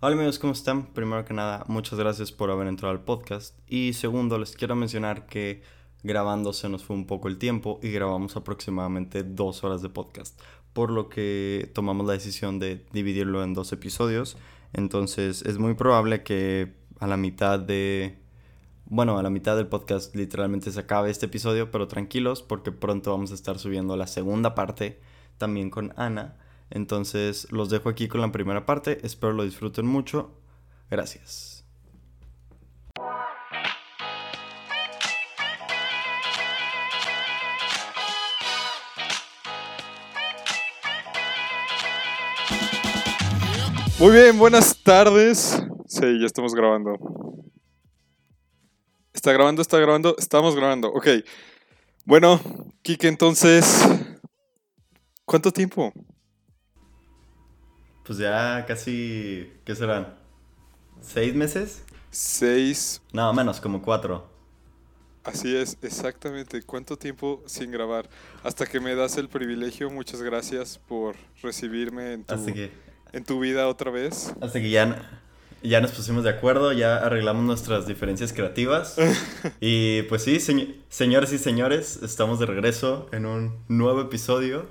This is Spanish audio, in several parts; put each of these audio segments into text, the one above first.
Hola amigos, ¿cómo están? Primero que nada, muchas gracias por haber entrado al podcast. Y segundo, les quiero mencionar que grabando se nos fue un poco el tiempo y grabamos aproximadamente dos horas de podcast, por lo que tomamos la decisión de dividirlo en dos episodios. Entonces es muy probable que a la mitad de... Bueno, a la mitad del podcast literalmente se acabe este episodio, pero tranquilos porque pronto vamos a estar subiendo la segunda parte también con Ana entonces los dejo aquí con la primera parte, espero lo disfruten mucho. Gracias. Muy bien, buenas tardes. Sí, ya estamos grabando. Está grabando, está grabando, estamos grabando. Ok. Bueno, Kike, entonces, ¿cuánto tiempo? Pues ya casi, ¿qué serán? ¿Seis meses? Seis. No, menos, como cuatro. Así es, exactamente. ¿Cuánto tiempo sin grabar? Hasta que me das el privilegio, muchas gracias por recibirme en tu, en tu vida otra vez. Hasta que ya, ya nos pusimos de acuerdo, ya arreglamos nuestras diferencias creativas. y pues sí, señores y señores, estamos de regreso en un nuevo episodio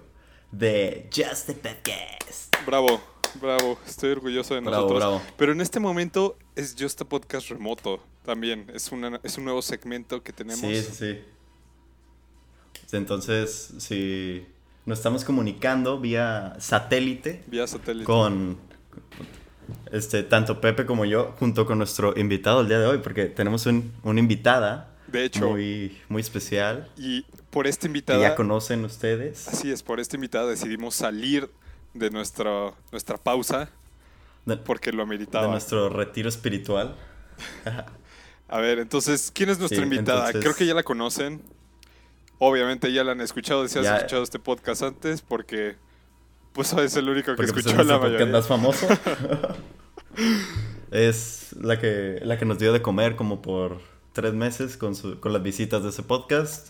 de Just the Podcast. Bravo. Bravo, estoy orgulloso de nosotros. Pero en este momento es Just a Podcast remoto también. Es, una, es un nuevo segmento que tenemos. Sí, sí, sí. Entonces, sí, nos estamos comunicando vía satélite. Vía satélite. Con este, tanto Pepe como yo, junto con nuestro invitado el día de hoy, porque tenemos un, una invitada. De hecho. Muy, muy especial. Y por esta invitada. Que ya conocen ustedes. Así es, por esta invitada decidimos salir de nuestra, nuestra pausa porque lo ameritaba. De nuestro retiro espiritual. A ver, entonces, ¿quién es nuestra invitada? Creo que ya la conocen. Obviamente ya la han escuchado, si has escuchado este podcast antes, porque pues es el único que pues, escuchó la mayoría. más famoso. es la que, la que nos dio de comer como por tres meses con, su, con las visitas de ese podcast.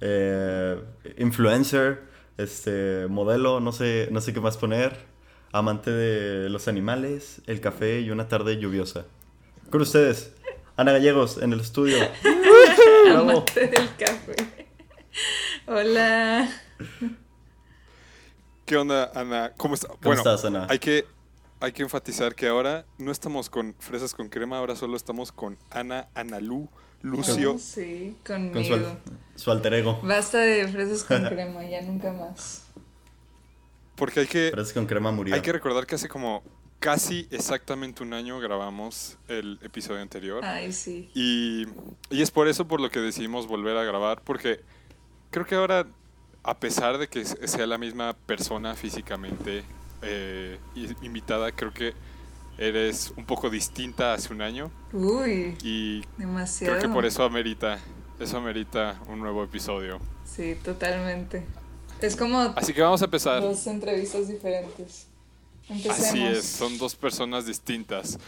Eh, influencer, este modelo, no sé, no sé qué más poner, amante de los animales, el café y una tarde lluviosa. Con ustedes, Ana Gallegos en el estudio. amante del café. Hola. ¿Qué onda, Ana? ¿Cómo, está? ¿Cómo estás, Ana? Hay que, hay que enfatizar que ahora no estamos con fresas con crema, ahora solo estamos con Ana Analú Lucio. sí, conmigo. Con su, alter ego. Basta de fresas con crema, ya nunca más. Porque hay que. Fresas con crema murió. Hay que recordar que hace como casi exactamente un año grabamos el episodio anterior. Ay, sí. Y, y es por eso por lo que decidimos volver a grabar, porque creo que ahora, a pesar de que sea la misma persona físicamente eh, invitada, creo que eres un poco distinta hace un año. Uy. Y demasiado. creo que por eso amerita, eso amerita un nuevo episodio. Sí, totalmente. Es como Así que vamos a empezar. Dos entrevistas diferentes. Empecemos. Así es, son dos personas distintas.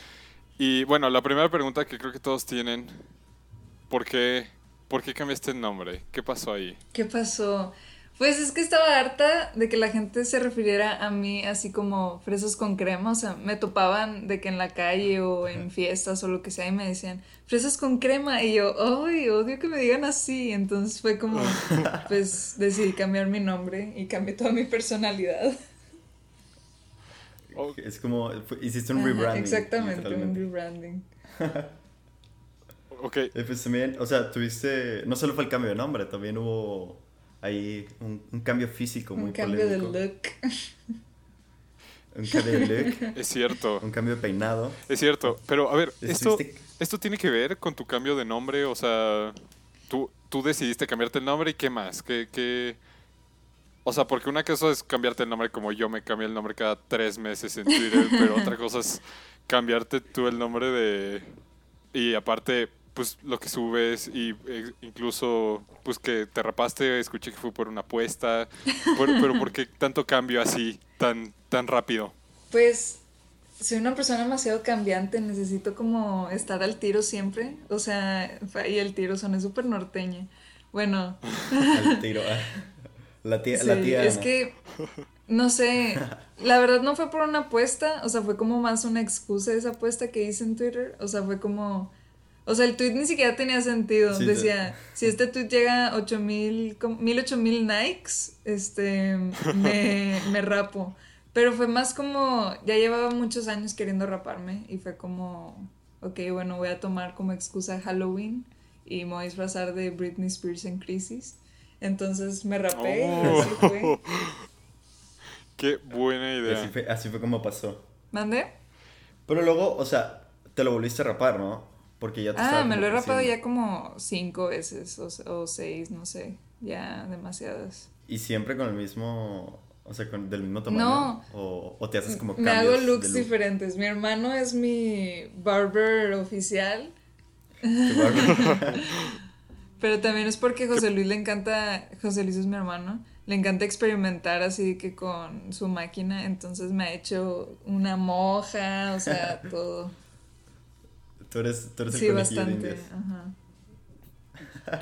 Y bueno, la primera pregunta que creo que todos tienen, ¿por qué, ¿por qué cambiaste el nombre? ¿Qué pasó ahí? ¿Qué pasó? Pues es que estaba harta de que la gente se refiriera a mí así como fresas con crema, o sea, me topaban de que en la calle o en fiestas o lo que sea y me decían fresas con crema y yo, ay, odio que me digan así, entonces fue como, pues decidí cambiar mi nombre y cambié toda mi personalidad. Es como, hiciste un rebranding. Exactamente, un rebranding. ok. Pues también, o sea, tuviste, no solo fue el cambio de nombre, también hubo hay un, un cambio físico muy Un cambio de look. Un cambio de look. Es cierto. Un cambio de peinado. Es cierto. Pero, a ver, esto, esto tiene que ver con tu cambio de nombre. O sea, tú, tú decidiste cambiarte el nombre y qué más. ¿Qué, qué... O sea, porque una cosa es cambiarte el nombre como yo me cambié el nombre cada tres meses en Twitter, pero otra cosa es cambiarte tú el nombre de... Y aparte, pues lo que subes y eh, incluso pues que te rapaste, escuché que fue por una apuesta, pero ¿por qué tanto cambio así, tan, tan rápido? Pues soy una persona demasiado cambiante, necesito como estar al tiro siempre, o sea, y el tiro son súper norteña. Bueno. al tiro. Ah. La tía, la tía Es que no sé, la verdad no fue por una apuesta, o sea, fue como más una excusa esa apuesta que hice en Twitter, o sea, fue como, o sea, el tweet ni siquiera tenía sentido, decía, si este tweet llega a 8000, mil, ocho mil likes, este, me, me rapo. Pero fue más como, ya llevaba muchos años queriendo raparme y fue como, ok, bueno, voy a tomar como excusa Halloween y me voy a disfrazar de Britney Spears en crisis. Entonces me rapé y así fue. Qué buena idea. Así fue, como pasó. ¿Mande? Pero luego, o sea, te lo volviste a rapar, ¿no? Porque ya te Ah, me lo he rapado ya como cinco veces o, o, seis, no sé. Ya demasiadas. ¿Y siempre con el mismo, o sea, con, del mismo tamaño? No. O, o te haces como cambios Me hago looks diferentes. Mi hermano es mi barber oficial. Pero también es porque José Luis le encanta, José Luis es mi hermano, le encanta experimentar así que con su máquina, entonces me ha hecho una moja, o sea, todo. Tú eres, tú eres el Sí, bastante,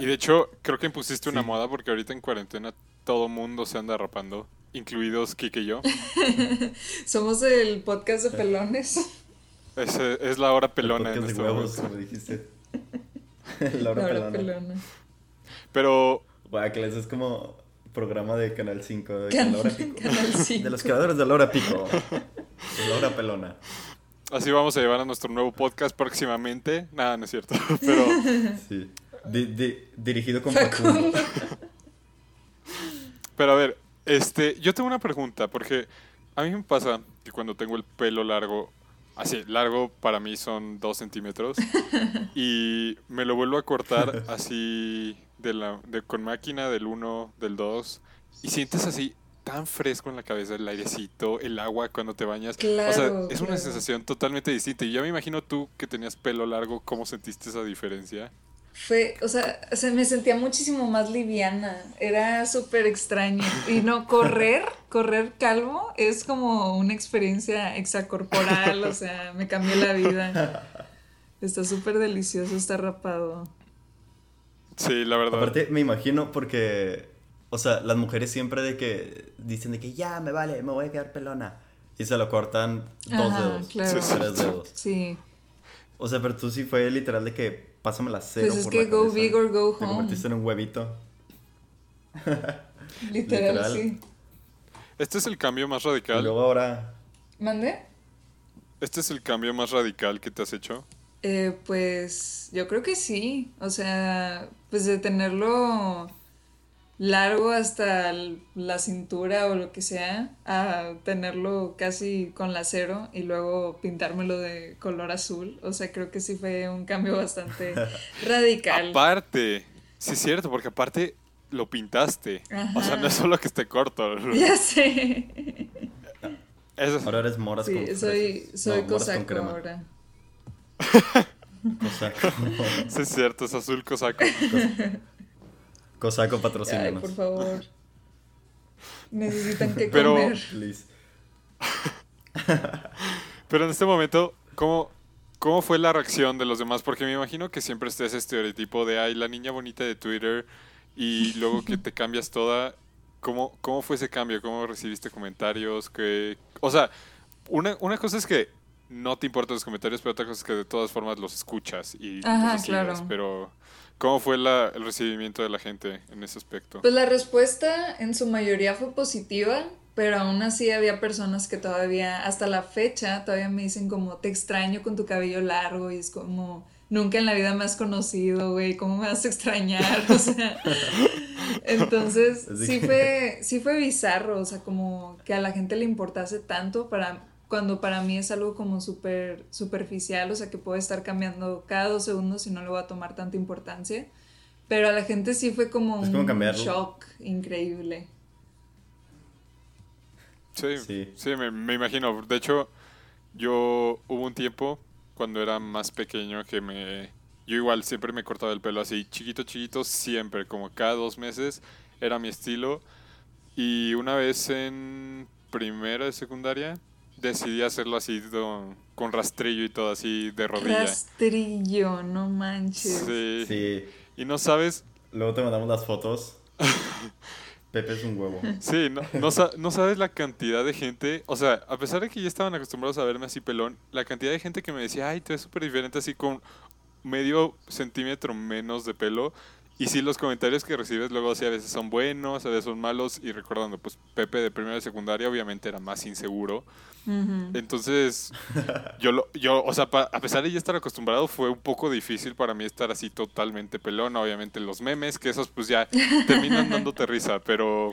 Y de hecho, creo que impusiste una moda porque ahorita en cuarentena todo mundo se anda rapando, incluidos Kike y yo. Somos el podcast de pelones. Es, es la hora pelona en este huevos, como dijiste. la hora, pelona. pelona. Pero... Bueno, que es como programa de Canal 5. De, Can la hora pico. Canal 5. de los creadores de la hora pico. De la hora pelona. Así vamos a llevar a nuestro nuevo podcast próximamente. Nada, no es cierto. Pero. Sí. dirigido con Facundo. Pero a ver, este, yo tengo una pregunta, porque a mí me pasa que cuando tengo el pelo largo, así, largo para mí son dos centímetros, y me lo vuelvo a cortar así de la, de, con máquina del 1, del 2, y sientes así tan fresco en la cabeza, el airecito, el agua cuando te bañas. o sea, es una sensación totalmente distinta. Y yo me imagino tú que tenías pelo largo, ¿cómo sentiste esa diferencia? Fue, o sea, se me sentía muchísimo más liviana. Era súper extraño. Y no, correr, correr calvo es como una experiencia extracorporal. O sea, me cambió la vida. Está súper delicioso, está rapado. Sí, la verdad. Aparte, me imagino porque o sea, las mujeres siempre de que dicen de que ya me vale, me voy a quedar pelona. Y se lo cortan dos dedos, tres dedos. Sí. O sea, pero tú sí fue literal de que pásame la cero. Pues es que go big or go home. Te convertiste en un huevito. literal, sí. Este es el cambio más radical. Y luego ahora. ¿Mande? ¿Este es el cambio más radical que te has hecho? Eh, pues yo creo que sí. O sea, pues de tenerlo largo hasta la cintura o lo que sea, a tenerlo casi con la cero y luego pintármelo de color azul. O sea, creo que sí fue un cambio bastante radical. Aparte, sí es cierto, porque aparte lo pintaste. O sea, no es solo que esté corto. Ya sé. Ahora eres moras sí, soy, soy cosaco ahora. cosaco. sí es cierto, es azul cosaco. Cosaco patrocina. Ay, por favor. Necesitan que Pero... comer. Pero en este momento, ¿cómo, ¿cómo fue la reacción de los demás? Porque me imagino que siempre esté ese estereotipo de, ay, la niña bonita de Twitter y luego que te cambias toda. ¿Cómo, cómo fue ese cambio? ¿Cómo recibiste comentarios? que O sea, una, una cosa es que no te importan los comentarios, pero otra cosa es que de todas formas los escuchas y Ajá, claro. pero ¿Cómo fue la, el recibimiento de la gente en ese aspecto? Pues la respuesta en su mayoría fue positiva, pero aún así había personas que todavía, hasta la fecha, todavía me dicen como, te extraño con tu cabello largo y es como, nunca en la vida me has conocido, güey, ¿cómo me vas a extrañar? O sea, entonces sí fue, sí fue bizarro, o sea, como que a la gente le importase tanto para cuando para mí es algo como súper superficial, o sea que puede estar cambiando cada dos segundos y no le voy a tomar tanta importancia. Pero a la gente sí fue como un shock increíble. Sí, sí, me, me, imagino. De hecho, yo hubo un tiempo cuando era más pequeño que me... Yo igual siempre me cortaba el pelo así, chiquito, chiquito, siempre, como cada dos meses era mi estilo. Y una vez en primera de secundaria decidí hacerlo así con, rastrillo y todo así de rodilla. Rastrillo, no manches. Sí. Y no sabes. Luego te mandamos las fotos. Pepe es un huevo. Sí, no, no, sabes la cantidad de gente, o sea, a pesar de que ya estaban acostumbrados a verme así pelón, la cantidad de gente que me decía, ay, te ves súper diferente así con medio centímetro menos de pelo. Y sí, los comentarios que recibes luego sí a veces son buenos, a veces son malos. Y recordando, pues Pepe de primera y secundaria obviamente era más inseguro. Entonces, yo, lo, yo, o sea, a pesar de ya estar acostumbrado, fue un poco difícil para mí estar así totalmente pelón. Obviamente los memes, que esos pues ya terminan dándote risa, pero...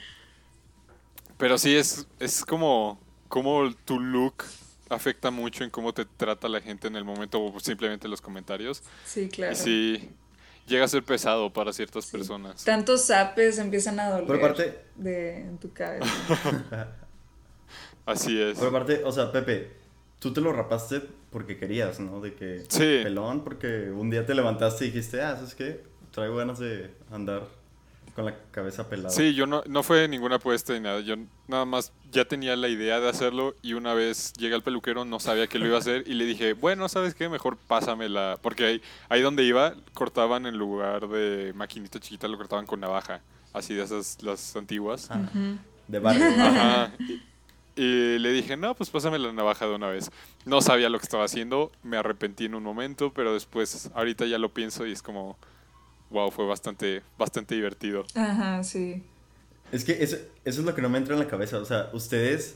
Pero sí, es, es como, como tu look afecta mucho en cómo te trata la gente en el momento o simplemente los comentarios. Sí, claro. Y sí, llega a ser pesado para ciertas personas. Tantos zapes empiezan a doler parte... de, en tu cabeza. Así es. Por aparte, o sea, Pepe, tú te lo rapaste porque querías, ¿no? De que sí. pelón, porque un día te levantaste y dijiste, ah, ¿sabes qué? Traigo ganas de andar con la cabeza pelada. Sí, yo no, no fue ninguna apuesta ni nada. Yo nada más ya tenía la idea de hacerlo y una vez llegué al peluquero, no sabía que lo iba a hacer y le dije, bueno, ¿sabes qué? Mejor pásamela. Porque ahí, ahí donde iba, cortaban en lugar de maquinita chiquita, lo cortaban con navaja. Así de esas, las antiguas. De barrio. Ajá. Y, le dije, no, pues pásame la navaja de una vez. No sabía lo que estaba haciendo, me arrepentí en un momento, pero después, ahorita ya lo pienso y es como wow, fue bastante, bastante divertido. Ajá, sí. Es que eso, eso es lo que no me entra en la cabeza. O sea, ustedes,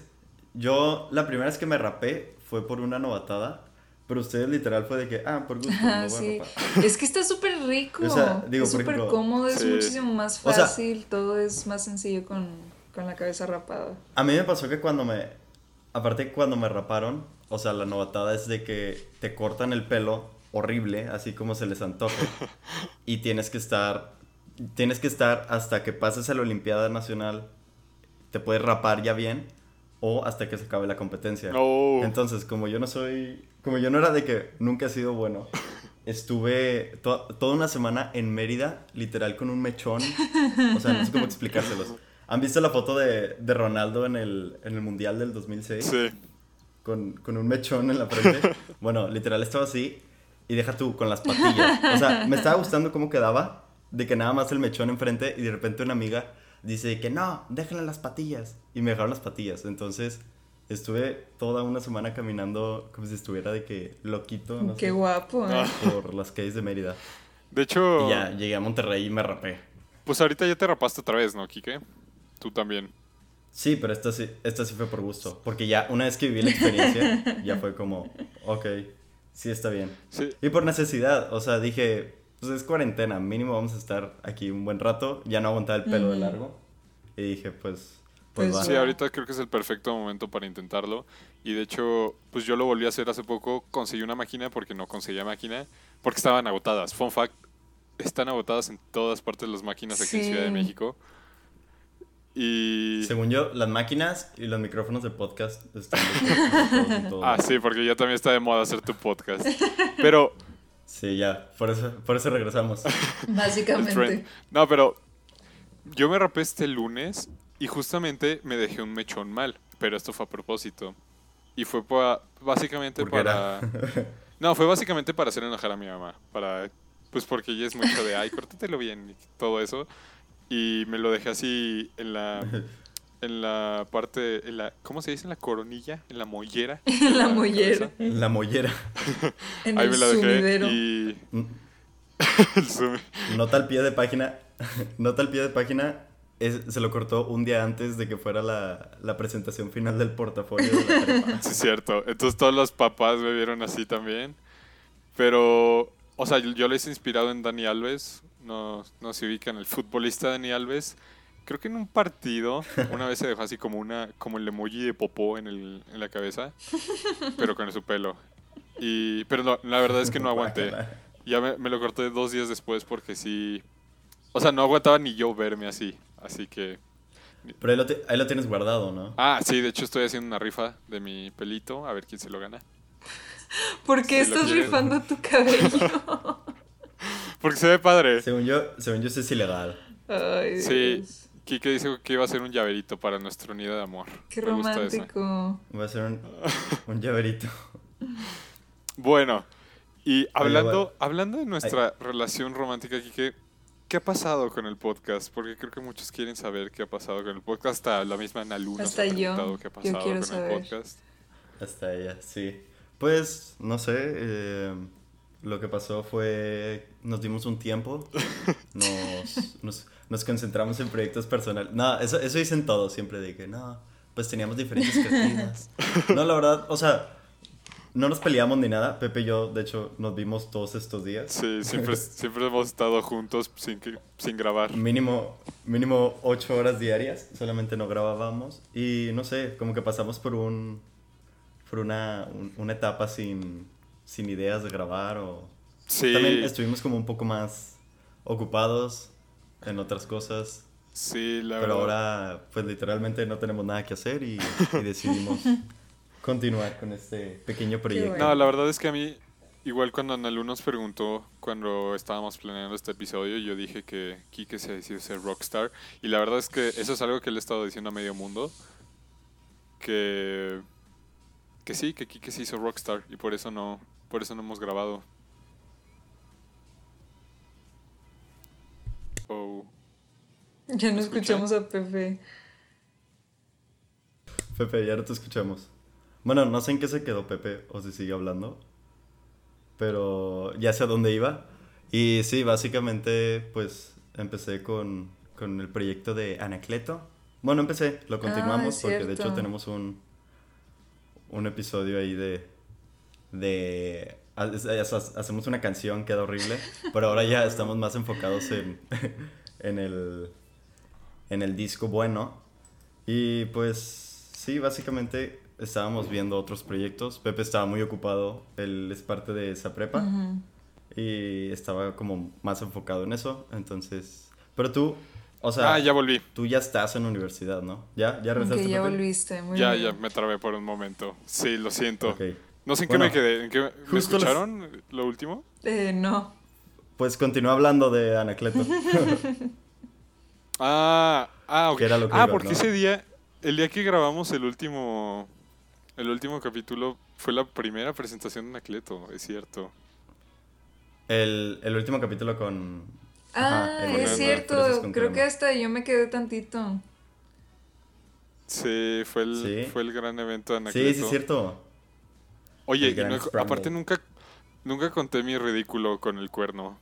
yo la primera vez que me rapé fue por una novatada. Pero ustedes literal fue de que, ah, por gusto. Ajá, sí. Es que está súper rico. O sea, digo, es súper cómodo, es muchísimo más fácil, todo es más sencillo con, con la cabeza rapada. A mí me pasó que cuando me, aparte cuando me raparon, o sea, la novatada es de que te cortan el pelo horrible, así como se les antoje. y tienes que estar, tienes que estar hasta que pases a la Olimpiada Nacional, te puedes rapar ya bien, o hasta que se acabe la competencia. Entonces, como yo no soy, como yo no era de que nunca he sido bueno, estuve toda una semana en Mérida, literal con un mechón, o sea, no sé cómo explicárselos. ¿Han visto la foto de, de Ronaldo en el, en el Mundial del 2006? Sí. Con, con, un mechón en la frente. Bueno, literal estaba así y deja tú con las patillas. O sea, me estaba gustando cómo quedaba, de que nada más el mechón enfrente y de repente una amiga dice que no, déjenle las patillas. Y me dejaron las patillas. Entonces estuve toda una semana caminando como si estuviera de que loquito. No Qué guapo, ¿eh? Por las calles de Mérida. De hecho... Y ya llegué a Monterrey y me rapé. Pues ahorita ya te rapaste otra vez, ¿no, Kike? Tú también. Sí, pero esta sí, esta sí fue por gusto. Porque ya una vez que viví la experiencia, ya fue como, ok. Sí, está bien. Y por necesidad, o sea, dije, pues es cuarentena, mínimo vamos a estar aquí un buen rato, ya no aguantaba el pelo de largo. Y dije, pues... Pues, pues Sí, ahorita creo que es el perfecto momento para intentarlo. Y de hecho, pues yo lo volví a hacer hace poco. Conseguí una máquina porque no conseguía máquina. Porque estaban agotadas. Fun fact, están agotadas en todas partes las máquinas aquí en Ciudad de México. Y... Según yo, las máquinas y los micrófonos de podcast están... ah, sí, porque ya también está de moda hacer tu podcast. Pero... Sí, ya, por eso, por eso regresamos. Básicamente. No, pero yo me rapé este lunes y justamente me dejé un mechón mal, pero esto fue a propósito. Y fue básicamente para... no, fue básicamente para hacer enojar a mi mamá. Para... Pues porque ella es mucho de, ay, córtatelo bien y todo eso y me lo dejé así en la en la parte en la ¿cómo se dice? en la coronilla, en la mollera. En la, mollera. En la mollera. en Ahí el me la dejé y mm. Nota al pie de página. Nota al pie de página. se lo cortó un día antes de que fuera la, la presentación final del portafolio de la Sí, cierto. Entonces todos los papás me vieron así también. Pero, o sea, yo, yo lo hice inspirado en Dani Alves, no, no se ubican, el futbolista Dani Alves, creo que en un partido una vez se dejó así como una como el emoji de popó en, el, en la cabeza, pero con su pelo. Y, pero no, la verdad es que no aguanté. Ya me, lo corté dos días después porque sí... O sea, no aguantaba ni yo verme así. Así que... Pero ahí lo, ahí lo tienes guardado, ¿no? Ah, sí, de hecho estoy haciendo una rifa de mi pelito, a ver quién se lo gana. ¿Por qué estás rifando tu cabello? Porque se ve padre. Según yo, según yo eso es ilegal. Ay, sí. Kike dijo que iba a ser un llaverito para nuestro nido de amor. Qué romántico. Va a ser un, un llaverito. bueno, y hablando, hablando de nuestra relación romántica, Kike, ¿qué ha pasado con el podcast? Porque creo que muchos quieren saber qué ha pasado con el podcast. Hasta la misma Naluna Hasta ha yo. preguntado qué ha pasado quiero con saber. el podcast. Hasta ella, sí. Pues, no sé, eh, lo que pasó fue, nos dimos un tiempo, nos, nos, nos concentramos en proyectos personales. No, eso, eso dicen todos siempre, de que no, pues teníamos diferentes creativas. No, la verdad, o sea, no nos peleamos ni nada. Pepe y yo, de hecho, nos vimos todos estos días. Sí, siempre, siempre hemos estado juntos sin, que- sin grabar. Mínimo, mínimo ocho horas diarias, solamente no grabábamos. Y no sé, como que pasamos por un por una, un- una etapa sin, sin ideas de grabar o... Sí, También estuvimos como un poco más ocupados en otras cosas. sí, la Pero verdad. ahora, pues literalmente no tenemos nada que hacer y, y decidimos continuar con este pequeño proyecto. bueno. No, la verdad es que a mí, igual cuando Analu nos preguntó cuando estábamos planeando este episodio, yo dije que Kike se decidió ser rockstar. Y la verdad es que eso es algo que le he estado diciendo a medio mundo. Que, que sí, que Kike se hizo rockstar y por eso no, por eso no hemos grabado. Oh. Ya no escuchamos a Pepe. Pepe, ya no te escuchamos. Bueno, no sé en qué se quedó Pepe o si sigue hablando. Pero ya sé a dónde iba. Y sí, básicamente, pues empecé con, con el proyecto de Anacleto. Bueno, empecé, lo continuamos Ah, es porque de hecho tenemos un, un episodio ahí de. De ha- ha- hacemos una canción, queda horrible. Pero ahora ya estamos más enfocados en, en el. en el disco bueno. Y pues sí, básicamente estábamos viendo otros proyectos. Pepe estaba muy ocupado, él es parte de esa prepa Ujú. y estaba como más enfocado en eso. Entonces, pero tú, o sea, Ah, ya volví. tú ya estás en universidad, ¿no? ¿Ya? ¿Ya regresaste? Ok, ya volviste. Muy Ya, bien. ya me trabé por un momento. Sí, lo siento. Ok. No sé en Bueno, qué me quedé. ¿En qué, ¿Me justo los- escucharon lo último? Eh, no. Pues continúa hablando de Anacleto. Ah, ah, ok. Que era lo que ah, iba, porque ¿no? ese día, el día que grabamos el último, el último capítulo fue la primera presentación de Anacleto, es cierto. el, el último capítulo con... Ah, Ajá, el- con es cierto. Creo que hasta yo me quedé tantito. Sí, fue el, Sí. fue el gran evento de Anacleto. Sí, sí, es cierto. Oye, no- aparte nunca, nunca conté mi ridículo con el cuerno.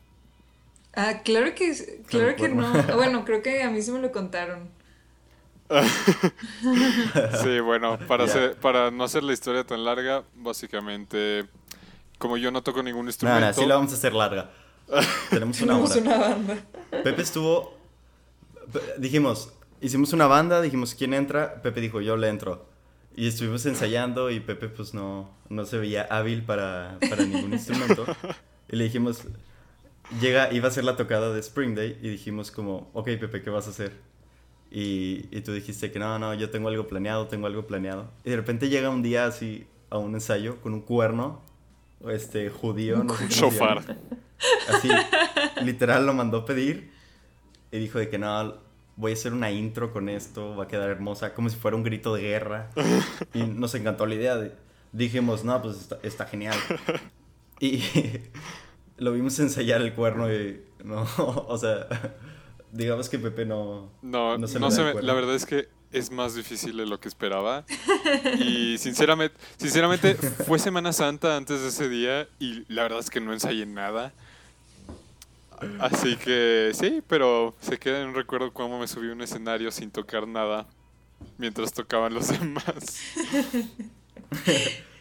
Ah, claro que, claro que no. Bueno, creo que a mí sí me lo contaron. Sí, bueno, para, para no hacer la historia tan larga, básicamente, como yo no toco ningún instrumento, no, así la vamos a hacer larga. Tenemos una Tenemos una banda. Pepe estuvo. Dijimos, hicimos una banda, dijimos, ¿quién entra? Pepe dijo, yo le entro. Y estuvimos ensayando y Pepe, pues no, no se veía hábil para, para ningún instrumento. Y le dijimos, llega, iba a ser la tocada de Spring Day y dijimos, como, ok, Pepe, ¿qué vas a hacer? Y, y tú dijiste que no, no, yo tengo algo planeado, tengo algo planeado. Y de repente llega un día así a un ensayo con un cuerno, este, judío, no sé shofar. Así, literal lo mandó pedir y dijo de que no, voy a hacer una intro con esto, va a quedar hermosa, como si fuera un grito de guerra. Y nos encantó la idea. De, dijimos, no, pues está, está genial. Y lo vimos ensayar el cuerno y no, o sea, digamos que Pepe no... No, No no se se me la verdad es que es más difícil de lo que esperaba. Y sinceramente, sinceramente fue Semana Santa antes de ese día y la verdad es que no ensayé nada. Así que sí, pero se queda en un recuerdo cómo me subí a un escenario sin tocar nada mientras tocaban los demás.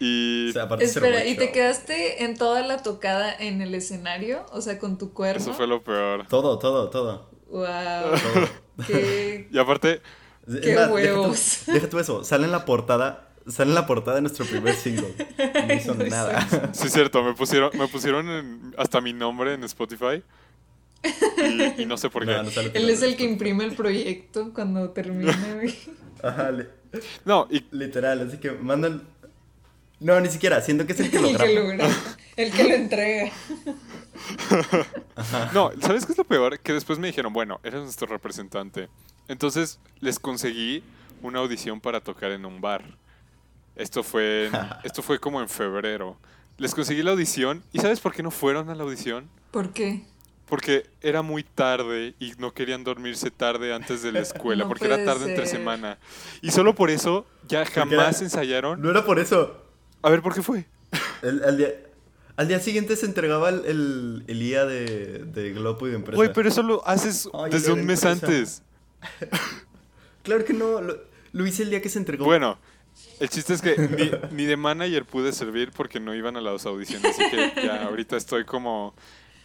Y O sea, Espera, ¿y te quedaste en toda la tocada en el escenario? O sea, con tu cuerno. eso fue lo peor. Todo, todo, todo. Wow. todo. Qué, Y aparte, Qué huevos. Deja tú, deja tú eso, sale en la portada, sale en la portada de nuestro primer single. No hizo No hizo nada. sí es cierto, me pusieron, me pusieron en- hasta mi nombre en Spotify. Y, y no sé por qué. No, no Él es el que imprime el proyecto cuando termine. güey. Ajá, li- No, y literal, así que mandan... No, ni siquiera, siento que es el que lo el que lo graba. graba, el que lo entrega. No, ¿sabes qué es lo peor? Que después me dijeron, bueno, eres nuestro representante. Entonces les conseguí una audición para tocar en un bar. Esto fue, en- esto fue como en febrero. Les conseguí la audición. ¿Y sabes por qué no fueron a la audición? ¿Por qué? Porque era muy tarde y no querían dormirse tarde antes de la escuela, porque era tarde entre semana. Y solo por eso ya jamás ensayaron. No era por eso. A ver, ¿por qué fue? al día siguiente se entregaba el, el, IA de, de Globo y de empresa. Güey, pero eso lo haces desde un mes antes. claro que no, lo, hice el día que se entregó. Bueno, el chiste es que ni, ni, de manager pude servir porque no iban a las audiciones, así que ya ahorita estoy como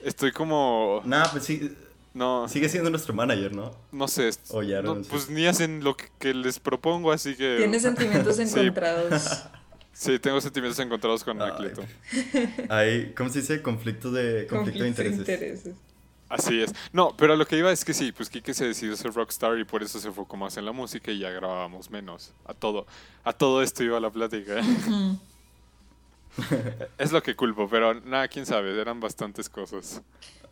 Estoy como. Nah, pues sí. No. Sigue siendo nuestro manager, ¿no? No sé. O ya no, Pues ni hacen lo que, les propongo, así que. Tienes sentimientos encontrados. Sí, tengo sentimientos encontrados con Anacleto. Hay, ¿cómo se dice? Conflicto de, conflicto, de intereses. Así es. No, pero lo que iba es que sí, pues Kike se decidió ser rockstar y por eso se enfocó más en la música y ya grabábamos menos. A todo, a todo esto iba la plática. es lo que culpo, pero nada, quién sabe, eran bastantes cosas.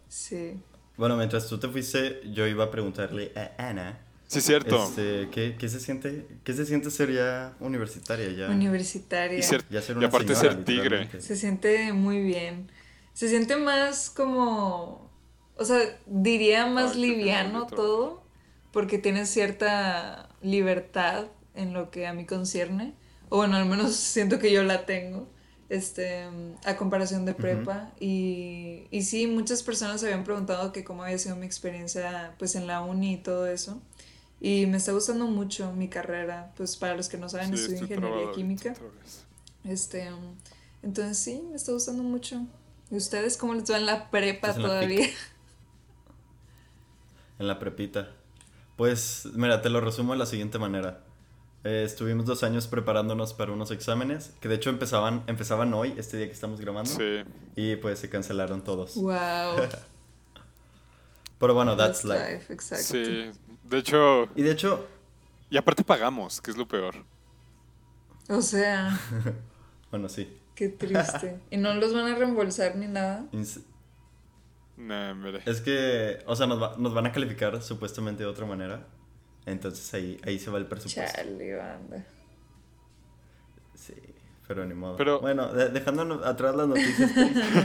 Sí. Bueno, mientras tú te fuiste, yo iba a preguntarle a Ana. Sí, cierto. Este, ¿qué, ¿qué, se siente, ¿Qué se siente ser ya universitaria? Ya, universitaria. Y, ser, y aparte ser tigre. Se siente muy bien. Se siente más como... O sea, diría más liviano todo, porque tienes cierta libertad en lo que a mí concierne. O bueno, al menos siento que yo la tengo este, a comparación de prepa. y, y, sí, muchas personas habían preguntado que cómo había sido mi experiencia pues en la uni y todo eso. Y me está gustando mucho mi carrera, pues para los que no saben, estudio ingeniería química. Este, entonces sí, me está gustando mucho. ¿Y ustedes cómo les va en la prepa todavía? en la prepita. Pues, mira, te lo resumo de la siguiente manera. Eh, estuvimos dos años preparándonos para unos exámenes, que de hecho empezaban, empezaban hoy, este día que estamos grabando. Sí. Y pues se cancelaron todos. Wow. Pero bueno, that's, life. Sí, de hecho... Y de hecho... Y aparte pagamos, que es lo peor. O sea... bueno, sí. Qué triste. ¿Y no los van a reembolsar ni nada? No, mire. Es que, o sea, nos, nos van a calificar supuestamente de otra manera. Entonces ahí, ahí se va el presupuesto. Chale, banda. Sí, pero ni modo. Pero... Bueno, dejando atrás las noticias,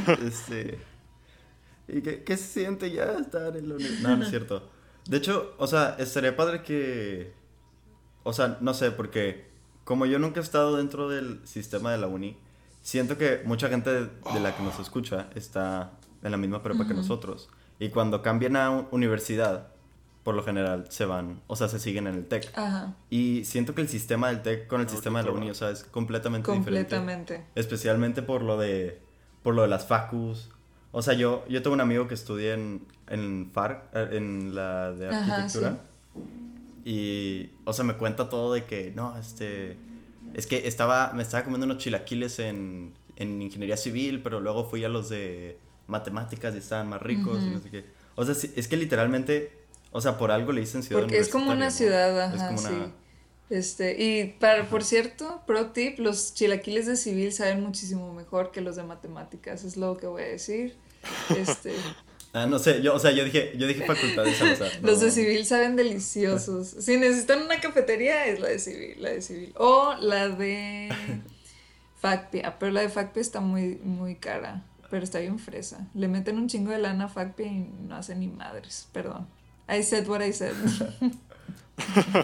pues, este... ¿Y qué, qué, se siente ya estar en la universidad? No, no es cierto. De hecho, o sea, estaría padre que... O sea, no sé, porque como yo nunca he estado dentro del sistema de la uni, siento que mucha gente de, la que nos escucha está en la misma prepa que nosotros. Y cuando cambian a universidad, por lo general se van, o sea, se siguen en el TEC. Ajá. Y siento que el sistema del TEC con el sistema de la uni, o sea, es completamente, completamente. Especialmente por lo de por lo de las facus. O sea, yo yo tengo un amigo que estudia en en FAR, eh, en la de arquitectura. Y o sea, me cuenta todo de que no, este es que estaba me estaba comiendo unos chilaquiles en en ingeniería civil, pero luego fui a los de matemáticas y estaban más ricos y no sé qué. O sea, es que literalmente o sea, por algo le dicen ciudad Porque es como una ciudad, ajá, sí. Este, y para, por cierto, pro tip, los chilaquiles de civil saben muchísimo mejor que los de matemáticas, es lo que voy a decir. Este. ah, no sé, yo, o sea, yo dije, yo dije facultades o sea, Los de civil saben deliciosos. si necesitan una cafetería, es la de civil, la de civil. O la de Facpia, pero la de Facpia está muy, muy cara, pero está bien fresa. Le meten un chingo de lana a Facpia y no hace ni madres, perdón. I said what I said. uh,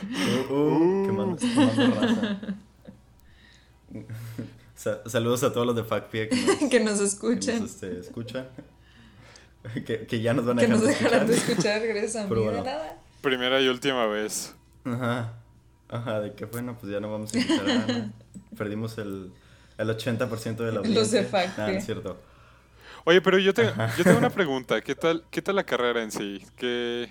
uh, quemando, quemando raza. saludos a todos los de FACPIA que nos, que nos escuchan. Que, nos, este, escuchan. que, que, ya nos van a dejar Que nos dejarán de escuchar, gracias a mí, de nada. Primera y última vez. Ajá. Ajá, de que bueno, pues ya no vamos a escuchar a Ana. Perdimos el, el 80% de la audiencia. Los de FACPIA. Ah, es cierto. Oye, pero yo, te, yo tengo una pregunta. ¿Qué tal, ¿Qué tal la carrera en sí? ¿Qué,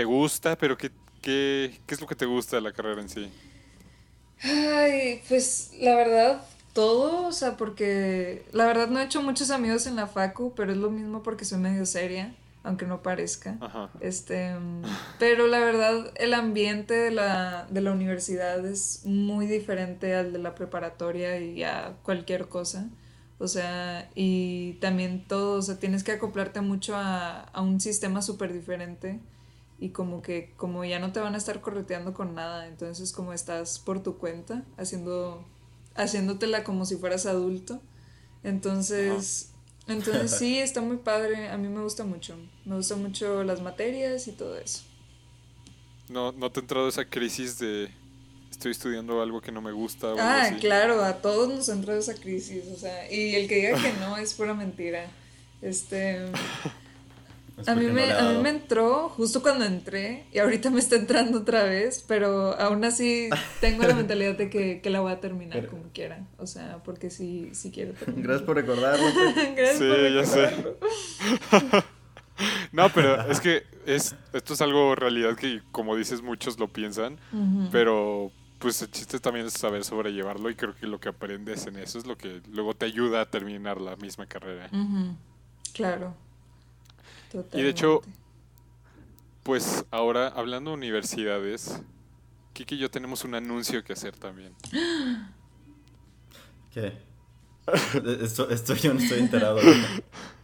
te gusta, pero ¿qué, qué, qué es lo que te gusta de la carrera en sí? Ay, pues la verdad, todo, o sea, porque la verdad no he hecho muchos amigos en la facu, pero es lo mismo porque soy medio seria, aunque no parezca. Ajá. Este, pero la verdad, el ambiente de la, de la universidad es muy diferente al de la preparatoria y a cualquier cosa. O sea, y también todo, o sea, tienes que acoplarte mucho a, a un sistema súper diferente y como que como ya no te van a estar correteando con nada, entonces como estás por tu cuenta, haciendo haciéndotela como si fueras adulto. Entonces, Entonces sí, está muy padre, a mí me gusta mucho, me gustan mucho las materias y todo eso. ¿No, no te ha entrado esa crisis de estoy estudiando algo que no me gusta? ah, claro, a todos nos ha entrado esa crisis, o sea, y el que diga que no es pura mentira. Este... A mí, me, a mí me entró justo cuando entré y ahorita me está entrando otra vez, pero aún así tengo la mentalidad de que, la voy a terminar como quiera. O sea, porque sí, sí quiero terminar. Gracias por recordarlo. Gracias sí, por ya sé. no, pero es que es, esto es algo realidad que, como dices, muchos lo piensan, pero pues el chiste también es saber sobrellevarlo y creo que lo que aprendes en eso es lo que luego te ayuda a terminar la misma carrera. Claro. Y de hecho, pues ahora hablando de universidades, Kiki y yo tenemos un anuncio que hacer también. ¿Qué? Esto, esto yo no estoy enterado.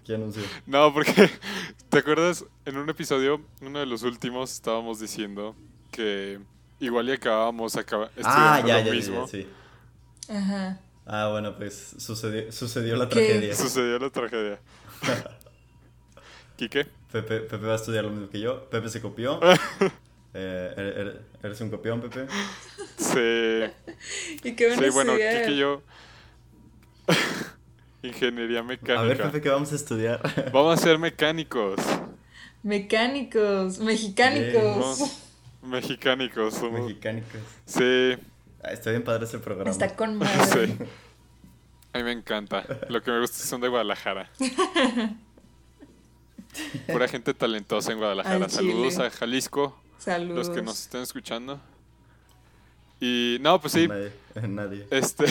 ¿Qué anuncio? No, porque, ¿te acuerdas? En un episodio, uno de los últimos, estábamos diciendo que igual y acabábamos acaba, ah, ya, lo ya, mismo. sí. Ajá. Ah, bueno, pues sucedió, sucedió la tragedia. Sucedió la tragedia. ¿Quique? Pepe, Pepe va a estudiar lo mismo que yo. Pepe se copió. Eh, er, er, ¿Eres un copión, Pepe? Sí. ¿Y qué van sí, a bueno, estudiar? Kike y yo. Ingeniería mecánica. A ver, Pepe, ¿qué vamos a estudiar? vamos a ser mecánicos. Mecánicos, mexicánicos. Mexicánicos. Somos... Mexicánicos. Sí. Ah, está bien padre ese programa. Está con madre. Sí. A mí me encanta. Lo que me gusta son de Guadalajara. Pura gente talentosa en Guadalajara. Saludos a Jalisco. Saludos. Los que nos estén escuchando. Y no, pues sí. Nadie. Este,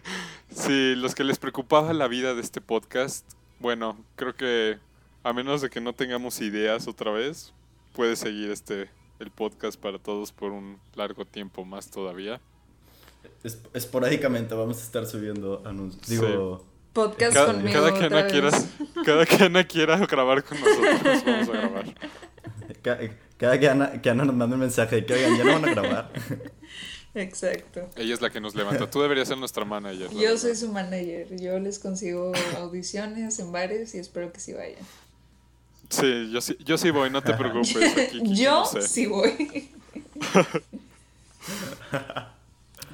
sí, los que les preocupaba la vida de este podcast, bueno, creo que a menos de que no tengamos ideas otra vez, puede seguir este el podcast para todos por un largo tiempo más todavía. esporádicamente vamos a estar subiendo anuncios. Digo, podcast cada, conmigo. Cada que, Ana quiera, cada que Ana quiera grabar con nosotros, vamos a grabar. Cada, que, Ana, que Ana nos mande un mensaje de que oigan, ya no van a grabar. Exacto. Ella es la que nos levanta. Tú deberías ser nuestra manager. Yo soy su manager. Yo les consigo audiciones en bares y espero que sí vayan. Sí, yo sí, yo sí voy, no te preocupes. yo sí voy.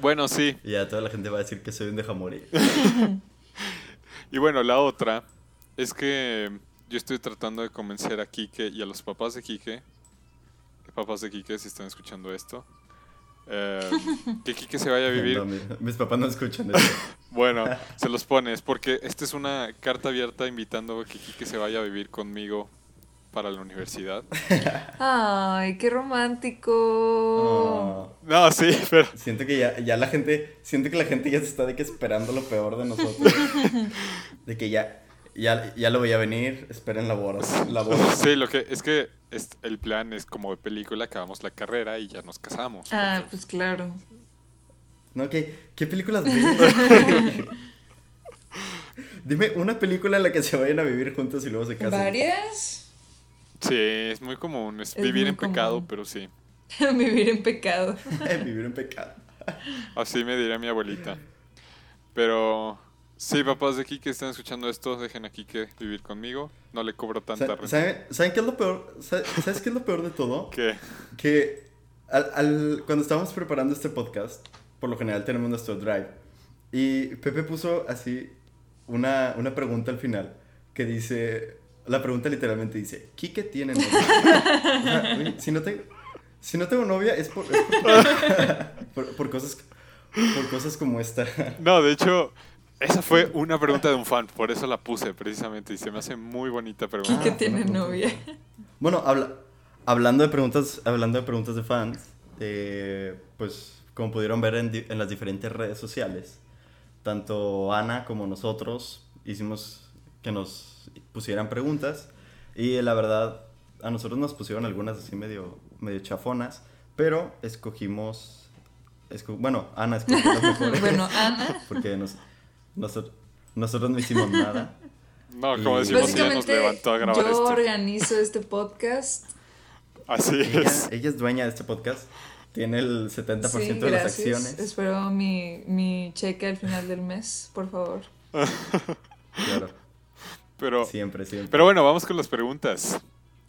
bueno, sí. Y ya toda la gente va a decir que soy un deja morir. Y bueno, la otra es que yo estoy tratando de convencer a Kike y a los papás de Kike, papás de Kike si están escuchando esto, eh, que Kike se vaya a vivir. mis, papás no escuchan eso. bueno, se los pones, porque esta es una carta abierta invitando a que Kike se vaya a vivir conmigo para la universidad. Ay, qué romántico. Oh. No, sí, pero. Siento que ya, ya la gente. Siento que la gente ya se está de que esperando lo peor de nosotros. de que ya. Ya, ya lo voy a venir, esperen la boda. La Sí, lo que es que es, el plan es como de película, acabamos la carrera y ya nos casamos. Ah, pues claro. No, ¿qué, qué películas Dime una película en la que se vayan a vivir juntos y luego se casan. ¿Varias? Sí, es muy común. Es, vivir en pecado, pero sí. vivir en pecado. vivir en pecado. Así me diría mi abuelita. Pero sí, papás de aquí que están escuchando esto, dejen aquí que vivir conmigo. No le cobro tanta renta. ¿Saben, qué es lo peor? ¿Sabes qué es lo peor de todo? ¿Qué? Que al, cuando estábamos preparando este podcast, por lo general tenemos nuestro drive. Y Pepe puso así una, una pregunta al final que dice, la pregunta literalmente dice, ¿Kike tiene novia? si, no tengo, si no tengo novia es por, por, cosas, por cosas como esta. No, de hecho, esa fue una pregunta de un fan, por eso la puse precisamente y se me hace muy bonita pregunta. ¿Kike tiene novia? Bueno, habla, hablando, de preguntas, hablando de preguntas de fans, eh, pues como pudieron ver en, en las diferentes redes sociales, tanto Ana como nosotros hicimos que nos pusieran preguntas. Y la verdad, a nosotros nos pusieron algunas así medio, medio chafonas, pero escogimos. bueno, Ana escogió las mejores. bueno, Ana. Porque nosotros, nosotros no hicimos nada. No, como decimos, ella nos levantó a grabar yo organizo este podcast. Así es. Ella es dueña de este podcast. Tiene el 70% de las acciones. Espero mi, mi cheque al final del mes, por favor. Claro. Pero, siempre, siempre. Pero bueno, vamos con las preguntas.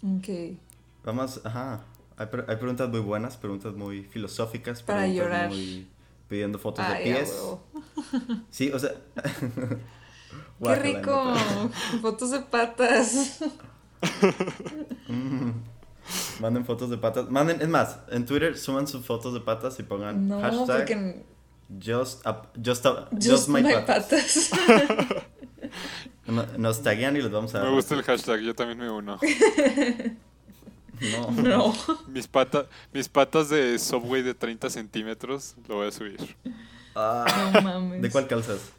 Ok. Vamos, ajá. Hay, hay preguntas muy buenas, preguntas muy filosóficas. Para llorar. Muy pidiendo fotos de pies. Sí, o sea. ¡Qué rico! Fotos de patas. Mm. Manden fotos de patas. Manden, es más, en Twitter suban sus fotos de patas y pongan no, hashtag porque... just, just, just, my, patas. Nos taguean y los vamos a Me gusta el hashtag, yo también me uno. No. No. Mis, patas mis patas de Subway de 30 centímetros lo voy a subir. Ah, no mames. ¿De cuál calzas?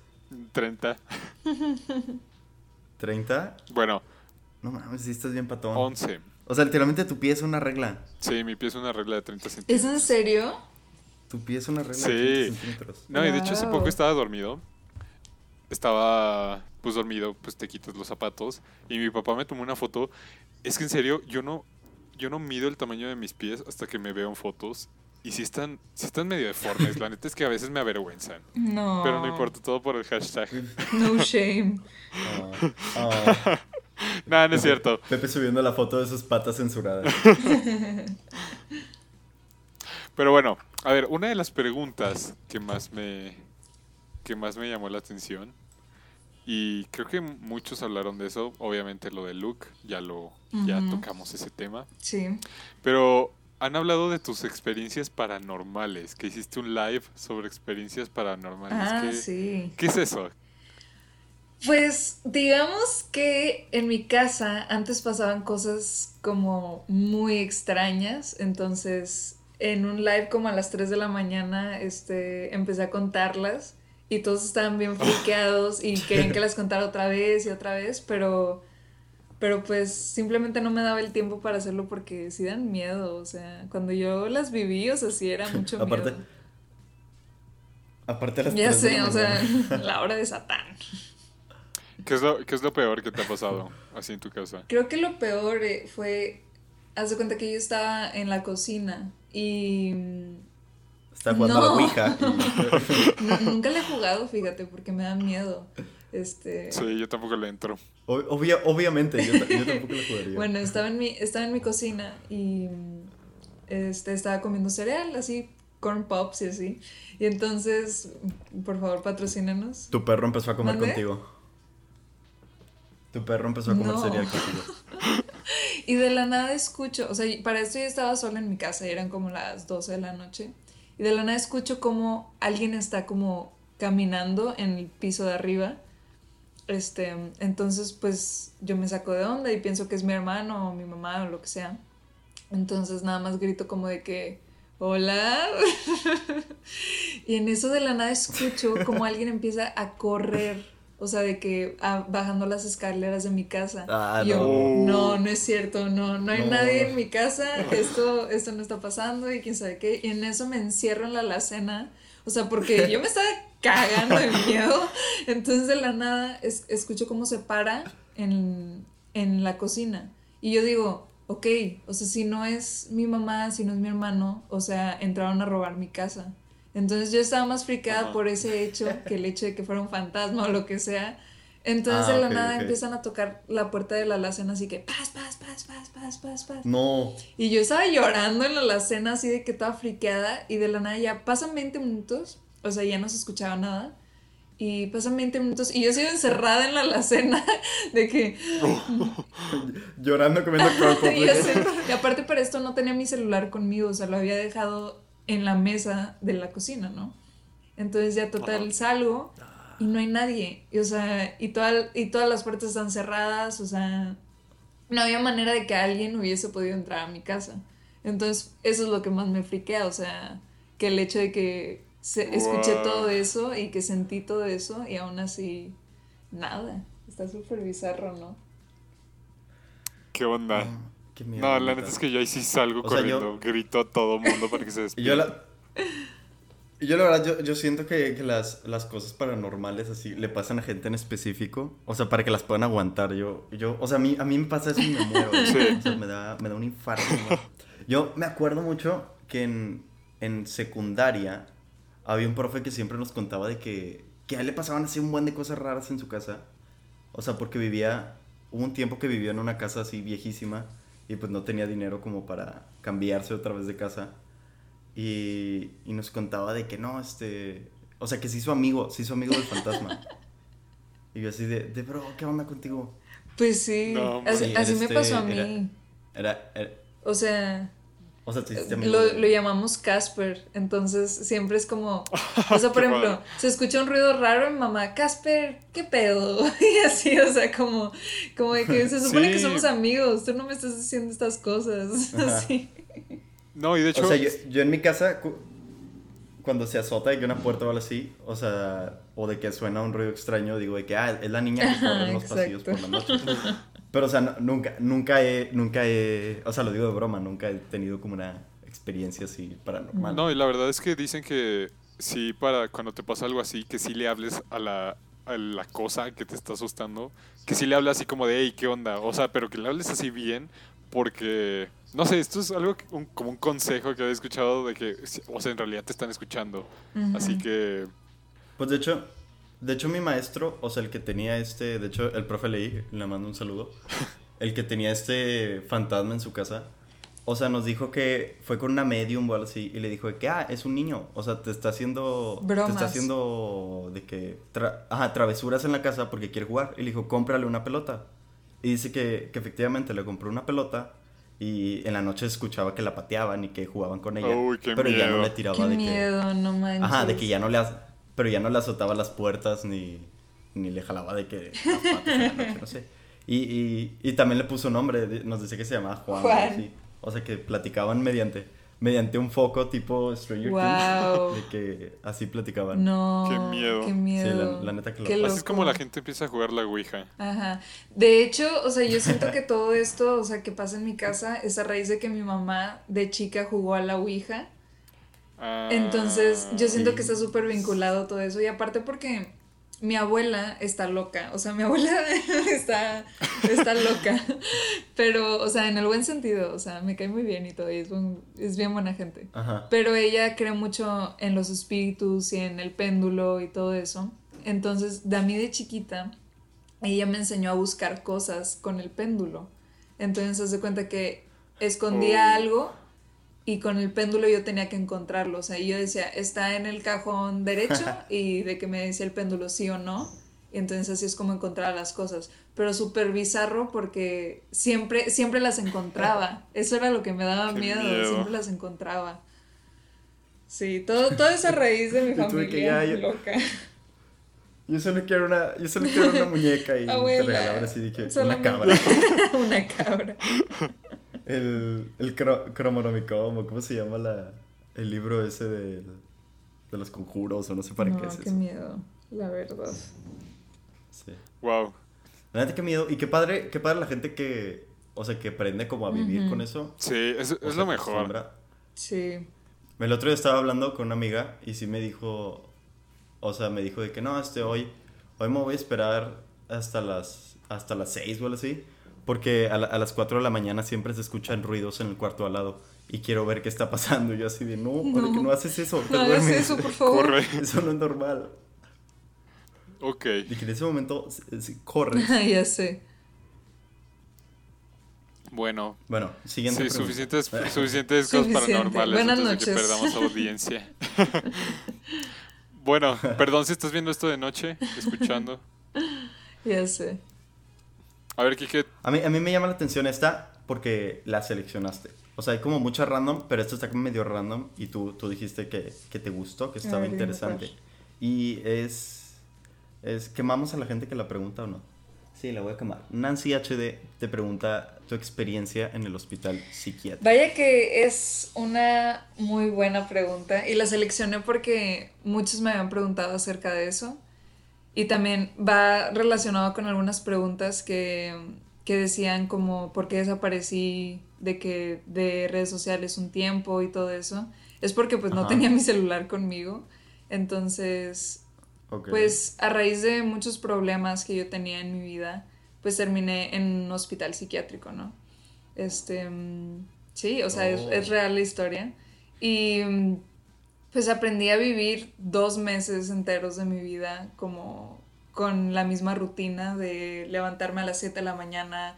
30. ¿30? Bueno. No mames, si estás bien patón. 11. O sea, literalmente tu pie es una regla. Sí, mi pie es una regla de 30 centímetros. ¿Es en serio? Tu pie es una regla sí. de 30 centímetros. No, y de hecho hace poco estaba dormido. Estaba pues dormido, pues te quitas los zapatos. Y mi papá me tomó una foto. Es que en serio, yo no, yo no mido el tamaño de mis pies hasta que me veo en fotos. Y si están, si están medio deformes, la neta es que a veces me avergüenzan. No. Pero no importa, todo por el hashtag. No shame. Oh, Nada, no es cierto. Pepe subiendo la foto de sus patas censuradas. Pero bueno, a ver, una de las preguntas que más me, que más me llamó la atención, y creo que muchos hablaron de eso, obviamente lo de Luke, ya lo, ya tocamos ese tema. Sí. Pero han hablado de tus experiencias paranormales, que hiciste un live sobre experiencias paranormales. Ah, ¿Qué, sí. ¿Qué es eso? Pues digamos que en mi casa antes pasaban cosas como muy extrañas, entonces en un live como a las 3 de la mañana este, empecé a contarlas y todos estaban bien friqueados y querían que las contara otra vez y otra vez, pero, pero pues simplemente no me daba el tiempo para hacerlo porque sí dan miedo, o sea, cuando yo las viví, o sea, sí era mucho aparte, miedo. Aparte las Ya sé, o sea, la hora de Satán. ¿Qué es, lo, ¿Qué es lo peor que te ha pasado así en tu casa? Creo que lo peor eh, fue, haz de cuenta que yo estaba en la cocina y... Está jugando a la Ouija. nunca le he jugado, fíjate, porque me da miedo. Este... Sí, yo tampoco le entro. obviamente, yo, yo, tampoco le jugaría. Bueno, estaba en mi, estaba en mi cocina y este, estaba comiendo cereal, así, corn pops y así. Y entonces, por favor, patrocínanos. Tu perro empezó a comer contigo. Tu perro empezó a comer No. cereal contigo. Y de la nada escucho, o sea, para esto yo estaba sola en mi casa, eran como las 12 de la noche. Y de la nada escucho como alguien está como caminando en el piso de arriba. Este, entonces pues yo me saco de onda y pienso que es mi hermano o mi mamá o lo que sea. Entonces nada más grito como de que, hola. y en eso de la nada escucho como alguien empieza a correr, o sea, de que ah, bajando las escaleras de mi casa. Ah, Y yo, no. no, no es cierto, no, no hay No. nadie en mi casa, esto, esto no está pasando y quién sabe qué. Y en eso me encierro en la alacena, o sea, porque yo me estaba cagando de miedo. Entonces de la nada es- escucho cómo se para en, en la cocina. Y yo digo, ok, o sea, si no es mi mamá, si no es mi hermano, o sea, entraron a robar mi casa. Entonces yo estaba más fricada por ese hecho que el hecho de que fuera un fantasma o lo que sea. Entonces Ah, de la ok, nada ok. empiezan a tocar la puerta de la alacena así que paz, paz, paz, paz, paz, paz, paz. No. Y yo estaba llorando en la alacena así de que estaba friqueada y de la nada ya pasan 20 minutos, o sea, ya no se escuchaba nada. Y pasan 20 minutos y yo sigo encerrada en la alacena de que... Llorando comiendo y, así- y aparte para esto no tenía mi celular conmigo, o sea, lo había dejado en la mesa de la cocina, ¿no? Entonces ya total Ajá. salgo y no hay nadie. Y, o sea, y, toda- y todas las puertas están cerradas, o sea, no había manera de que alguien hubiese podido entrar a mi casa. Entonces, eso es lo que más me friquea, o sea, que el hecho de que se- escuché Wow. todo eso y que sentí todo eso y aún así, nada. Está súper bizarro, ¿no? ¿Qué onda? Ah, Qué miedo, No, la neta. es que yo ahí sí salgo O sea, yo- corriendo, grito a todo mundo para que se despierte. yo la... y yo la verdad, yo, yo siento que, que las, las cosas paranormales así le pasan a gente en específico. O sea, para que las puedan aguantar. Yo, yo, o sea, a mí, a mí me pasa eso y me muero. Sí. O sea, me da, me da un infarto. ¿no? Yo me acuerdo mucho que en, en secundaria había un profe que siempre nos contaba de que, que a él le pasaban así un buen de cosas raras en su casa. O sea, porque vivía hubo un tiempo que vivió en una casa así viejísima y pues no tenía dinero como para cambiarse otra vez de casa. Y, y nos contaba de que no, este, o sea, que se hizo amigo, se hizo amigo del fantasma. y yo así de, de bro, ¿qué onda contigo? Pues sí, así, me este, pasó a mí. Era, o sea, o sea, lo, lo, llamamos Casper, entonces siempre es como, o sea, por ejemplo, se escucha un ruido raro en mamá, Casper, ¿qué pedo? Y así, o sea, como, como de que se supone que somos amigos, tú no me estás haciendo estas cosas, así. No, y de hecho... O sea, yo, en mi casa, cuando se azota de que una puerta o algo así, o sea, o de que suena un ruido extraño, digo de que, ah, es la niña que corre en los pasillos por la noche. Pero, o sea, nunca, nunca he, nunca he, o sea, lo digo de broma, nunca he tenido como una experiencia así paranormal. No, y la verdad es que dicen que sí, para cuando te pasa algo así, que sí le hables a la, a la cosa que te está asustando, que sí le hables así como de, hey, ¿qué onda? O sea, pero que le hables así bien, porque, no sé, esto es algo como un consejo que he escuchado de que, o sea, en realidad te están escuchando. Así que... Pues de hecho, de hecho, mi maestro, o sea, el que tenía este, de hecho, el profe leí, le mando un saludo, el que tenía este fantasma en su casa, o sea, nos dijo que fue con una medium o algo así, y le dijo que, ah, es un niño, o sea, te está haciendo, te está haciendo de que, ajá, travesuras en la casa porque quiere jugar, y le dijo, cómprale una pelota. Y dice que, que efectivamente le compró una pelota, y en la noche escuchaba que la pateaban y que jugaban con ella, pero ya no le tiraba de que... no manches. Ajá, de que ya no le pero ya no le azotaba las puertas ni, ni le jalaba de que no sé. Y, y, y, también le puso nombre, nos decía que se llamaba Juan. Juan. O sea que platicaban mediante mediante un foco tipo Stranger Things. De que así platicaban. No. Qué miedo. Qué miedo. Sí, la, neta que lo Así es como la gente empieza a jugar la Ouija. Ajá. De hecho, o sea, yo siento que todo esto, o sea, que pasa en mi casa es a raíz de que mi mamá de chica jugó a la Ouija. Entonces, yo siento que está súper vinculado todo eso. Y aparte porque mi abuela está loca. O sea, mi abuela está, está loca. Pero, o sea, en el buen sentido. O sea, me cae muy bien y todo. Y es, es bien buena gente. Pero ella cree mucho en los espíritus y en el péndulo y todo eso. Entonces, de a mí de chiquita, ella me enseñó a buscar cosas con el péndulo. Entonces, se cuenta que escondía oh. algo y con el péndulo yo tenía que encontrarlo. O sea, yo decía, está en el cajón derecho y de que me decía el péndulo sí o no. Y entonces así es como encontrar las cosas. Pero súper bizarro porque siempre, siempre las encontraba. Eso era lo que me daba miedo, siempre las encontraba. Sí, todo, todo es a raíz de mi familia loca. Yo solo quiero una, yo solo quiero una muñeca y te regalaban así dije, una cabra. una cabra. El, el ¿cómo se llama la, el libro ese de, de los conjuros o no sé para qué es qué miedo, la verdad. Sí. Wow. La neta, qué miedo. Y qué padre, qué padre la gente que, o sea, que aprende como a vivir con eso. Sí, es, es lo mejor. Sí. El otro día estaba hablando con una amiga y sí me dijo, o sea, me dijo de que no, este hoy, hoy me voy a esperar hasta las, hasta las seis o algo así porque a, las 4 de la mañana siempre se escuchan ruidos en el cuarto al lado y quiero ver qué está pasando. Y yo así de, no, no. que no haces eso? no hagas eso, por favor. Corre. Eso no es normal. Ok. Y que en ese momento corre. ya sé. Bueno. Bueno, siguiente Sí, suficientes, suficientes cosas paranormales Buenas noches. que perdamos audiencia. bueno, perdón si estás viendo esto de noche, escuchando. Ya sé. A ver, Kike. A mí, a mí me llama la atención esta porque la seleccionaste. O sea, hay como mucha random, pero esta está medio random y tú, tú dijiste que, que te gustó, que estaba interesante. Y es, es... ¿Quemamos a la gente que la pregunta o no? Sí, la voy a quemar. Nancy HD te pregunta tu experiencia en el hospital psiquiátrico. Vaya que es una muy buena pregunta y la seleccioné porque muchos me habían preguntado acerca de eso. Y también va relacionado con algunas preguntas que, decían como por qué desaparecí de que de redes sociales un tiempo y todo eso. Es porque pues no tenía mi celular conmigo. Entonces, pues a raíz de muchos problemas que yo tenía en mi vida, pues terminé en un hospital psiquiátrico, ¿no? Este, mm, sí, o sea, es, es, oh. real la historia. Y mm, pues aprendí a vivir dos meses enteros de mi vida como, con la misma rutina de levantarme a las 7 de la mañana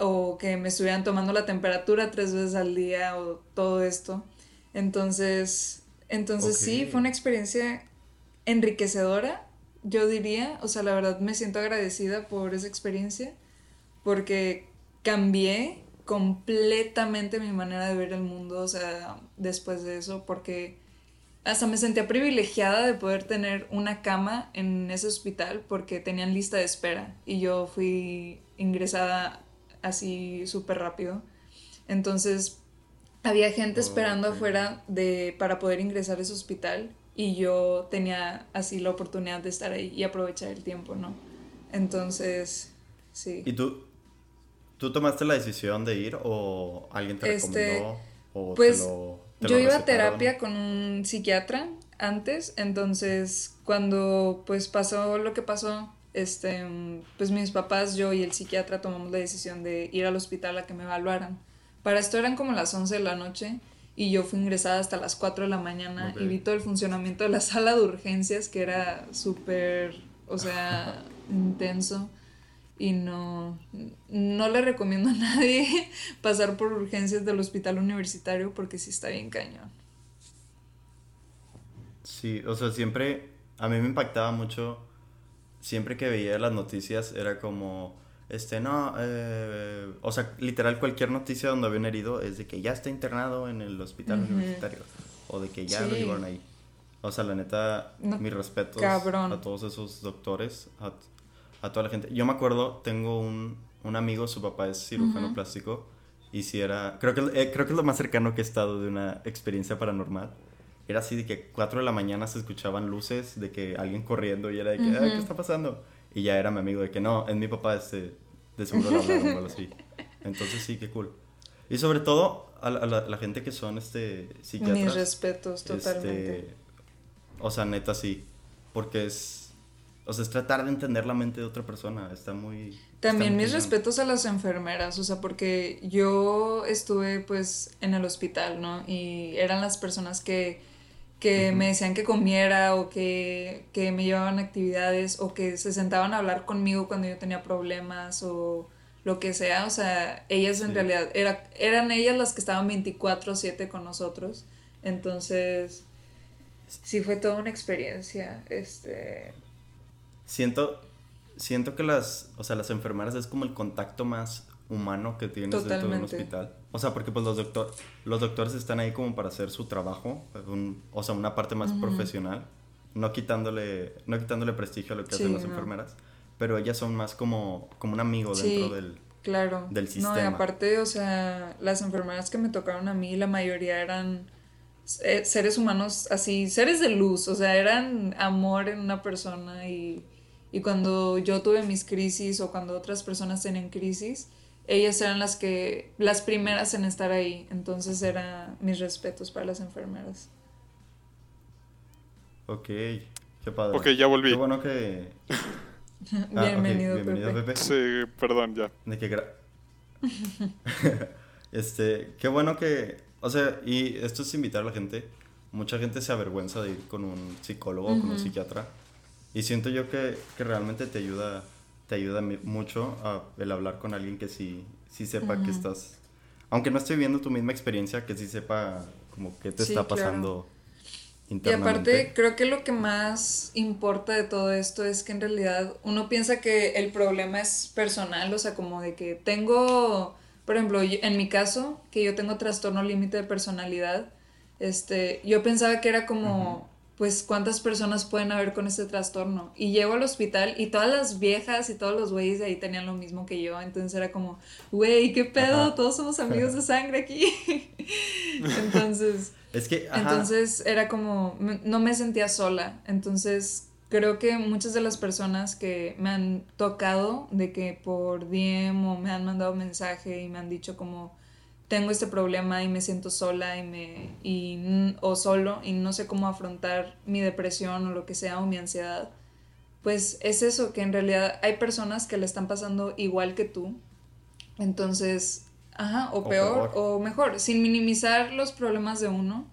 o que me estuvieran tomando la temperatura tres veces al día o todo esto. Entonces, entonces sí, fue una experiencia enriquecedora, yo diría. O sea, la verdad me siento agradecida por esa experiencia porque cambié completamente mi manera de ver el mundo, o sea, después de eso, porque hasta me sentía privilegiada de poder tener una cama en ese hospital porque tenían lista de espera y yo fui ingresada así súper rápido. Entonces, había gente esperando afuera de, para poder ingresar a ese hospital y yo tenía así la oportunidad de estar ahí y aprovechar el tiempo, ¿no? Entonces, sí. ¿Y tú, tú tomaste la decisión de ir o alguien te este, recomendó? O pues yo iba a terapia con un psiquiatra antes, entonces cuando pues pasó lo que pasó, este, pues mis papás, yo y el psiquiatra tomamos la decisión de ir al hospital a que me evaluaran. Para esto eran como las 11 de la noche y yo fui ingresada hasta las 4 de la mañana y vi todo el funcionamiento de la sala de urgencias que era súper, o sea, intenso y no, no le recomiendo a nadie pasar por urgencias del hospital universitario porque sí está bien cañón. Sí, o sea, siempre a mí me impactaba mucho siempre que veía las noticias era como, este, no, eh, o sea, literal cualquier noticia donde había un herido es de que ya está internado en el hospital universitario o de que ya lo llevaron ahí. O sea, la neta, mis respetos a todos esos doctores, a, toda la gente. Yo me acuerdo, tengo un, un amigo, su papá es cirujano plástico, y si era, creo que, eh, creo que es lo más cercano que he estado de una experiencia paranormal era así de que 4 de la mañana se escuchaban luces de que alguien corriendo y era de que, ¿qué está pasando? Y ya era mi amigo de que no, es mi papá, este, de seguro lo hablaron o algo así. Entonces sí, qué cool. Y sobre todo a la, gente que son este psiquiatras. Mis respetos, este, totalmente. o sea, neta sí, porque es, o sea, es tratar de entender la mente de otra persona, está muy... También mis respetos a las enfermeras, o sea, porque yo estuve pues en el hospital, ¿no? Y eran las personas que que me decían que comiera o que, me llevaban actividades o que se sentaban a hablar conmigo cuando yo tenía problemas o lo que sea. O sea, ellas en realidad era, eran ellas las que estaban 24/7 con nosotros. Entonces, sí fue toda una experiencia. Este... Siento, siento que las, o sea, las enfermeras es como el contacto más humano que tienes dentro de un hospital. O sea, porque pues los, doctor, los doctores están ahí como para hacer su trabajo, o sea, una parte más profesional, no quitándole, no quitándole prestigio a lo que hacen las enfermeras, pero ellas son más como, como un amigo dentro del, claro. del sistema. No, y aparte, o sea, las enfermeras que me tocaron a mí, la mayoría eran eh, seres humanos así, seres de luz, o sea, eran amor en una persona y, y cuando yo tuve mis crisis o cuando otras personas tienen crisis, ellas eran las que, las primeras en estar ahí, entonces eran mis respetos para las enfermeras. Ok, qué padre. Ok, ya volví. Qué bueno que... Ah, bienvenido, Bienvenido, Pepe. Sí, perdón, ya. De que este, qué bueno que, o sea, y esto es invitar a la gente. Mucha gente se avergüenza de ir con un psicólogo o con un psiquiatra. Y siento yo que, que realmente te ayuda te ayuda mucho a el hablar con alguien que sí, sí sepa que estás, aunque no esté viviendo tu misma experiencia, que sí sepa como qué te está pasando. Y aparte, creo que lo que más importa de todo esto es que en realidad uno piensa que el problema es personal, o sea, como de que tengo, por ejemplo, en mi caso, que yo tengo trastorno límite de personalidad, este, yo pensaba que era como, pues cuántas personas pueden haber con este trastorno. Y llego al hospital y todas las viejas y todos los güeyes de ahí tenían lo mismo que yo. Entonces era como, güey, ¿qué pedo? Todos somos amigos de sangre aquí. entonces... Es que... Entonces era como, no me sentía sola. Entonces creo que muchas de las personas que me han tocado de que por DM o me han mandado mensaje y me han dicho como tengo este problema y me siento sola y me y, o solo y no sé cómo afrontar mi depresión o lo que sea o mi ansiedad pues es eso que en realidad hay personas que le están pasando igual que tú entonces ajá o, peor, o mejor sin minimizar los problemas de uno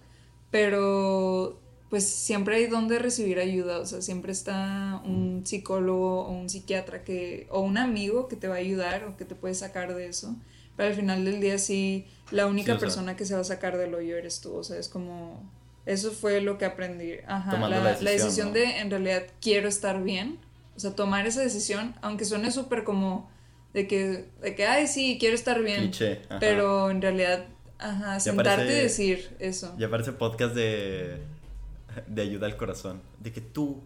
pero pues siempre hay donde recibir ayuda, o sea, siempre está un psicólogo o un psiquiatra que, o un amigo que te va a ayudar o que te puede sacar de eso. Pero al final del día sí, la única persona que se va a sacar del hoyo eres tú, o sea, es como, eso fue lo que aprendí. Ajá, la, la, decisión, de en realidad quiero estar bien, o sea, tomar esa decisión, aunque suene súper como de que, de que, ay, sí, quiero estar bien, pero en realidad, ajá, sentarte y decir eso. Ya parece podcast de de ayuda al corazón, de que tú,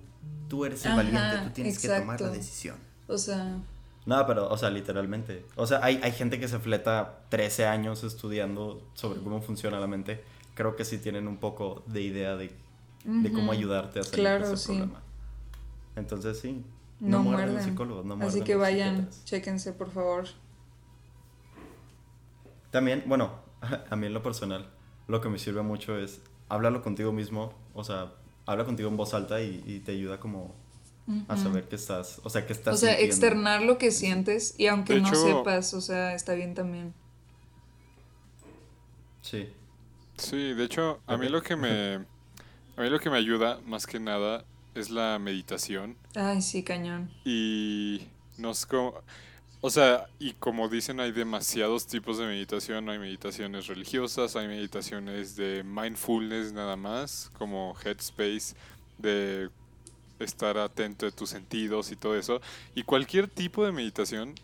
tú eres el valiente, tú tienes que tomar la decisión. O sea... No, pero, o sea, literalmente. O sea, hay, hay gente que se fleta 13 años estudiando sobre cómo funciona la mente. Creo que sí tienen un poco de idea de, de cómo ayudarte a salir de ese problema. Entonces, sí. No, muerden, psicólogos, no Así que vayan, chéquense, por favor. También, bueno, a mí en lo personal, lo que me sirve mucho es háblalo contigo mismo, o sea, habla contigo en voz alta y, te ayuda como a saber que estás, o sea, que estás... O sea, externar lo que sientes y aunque no sepas, o sea, está bien también. Sí. Sí, de hecho, a mí lo que me... A mí lo que me ayuda, más que nada, es la meditación. Ay, sí, cañón. Y no sé cómo... O sea, y como dicen, hay demasiados tipos de meditación. Hay meditaciones religiosas, hay meditaciones de mindfulness nada más, como Headspace, de estar atento de tus sentidos y todo eso. Y cualquier tipo de meditación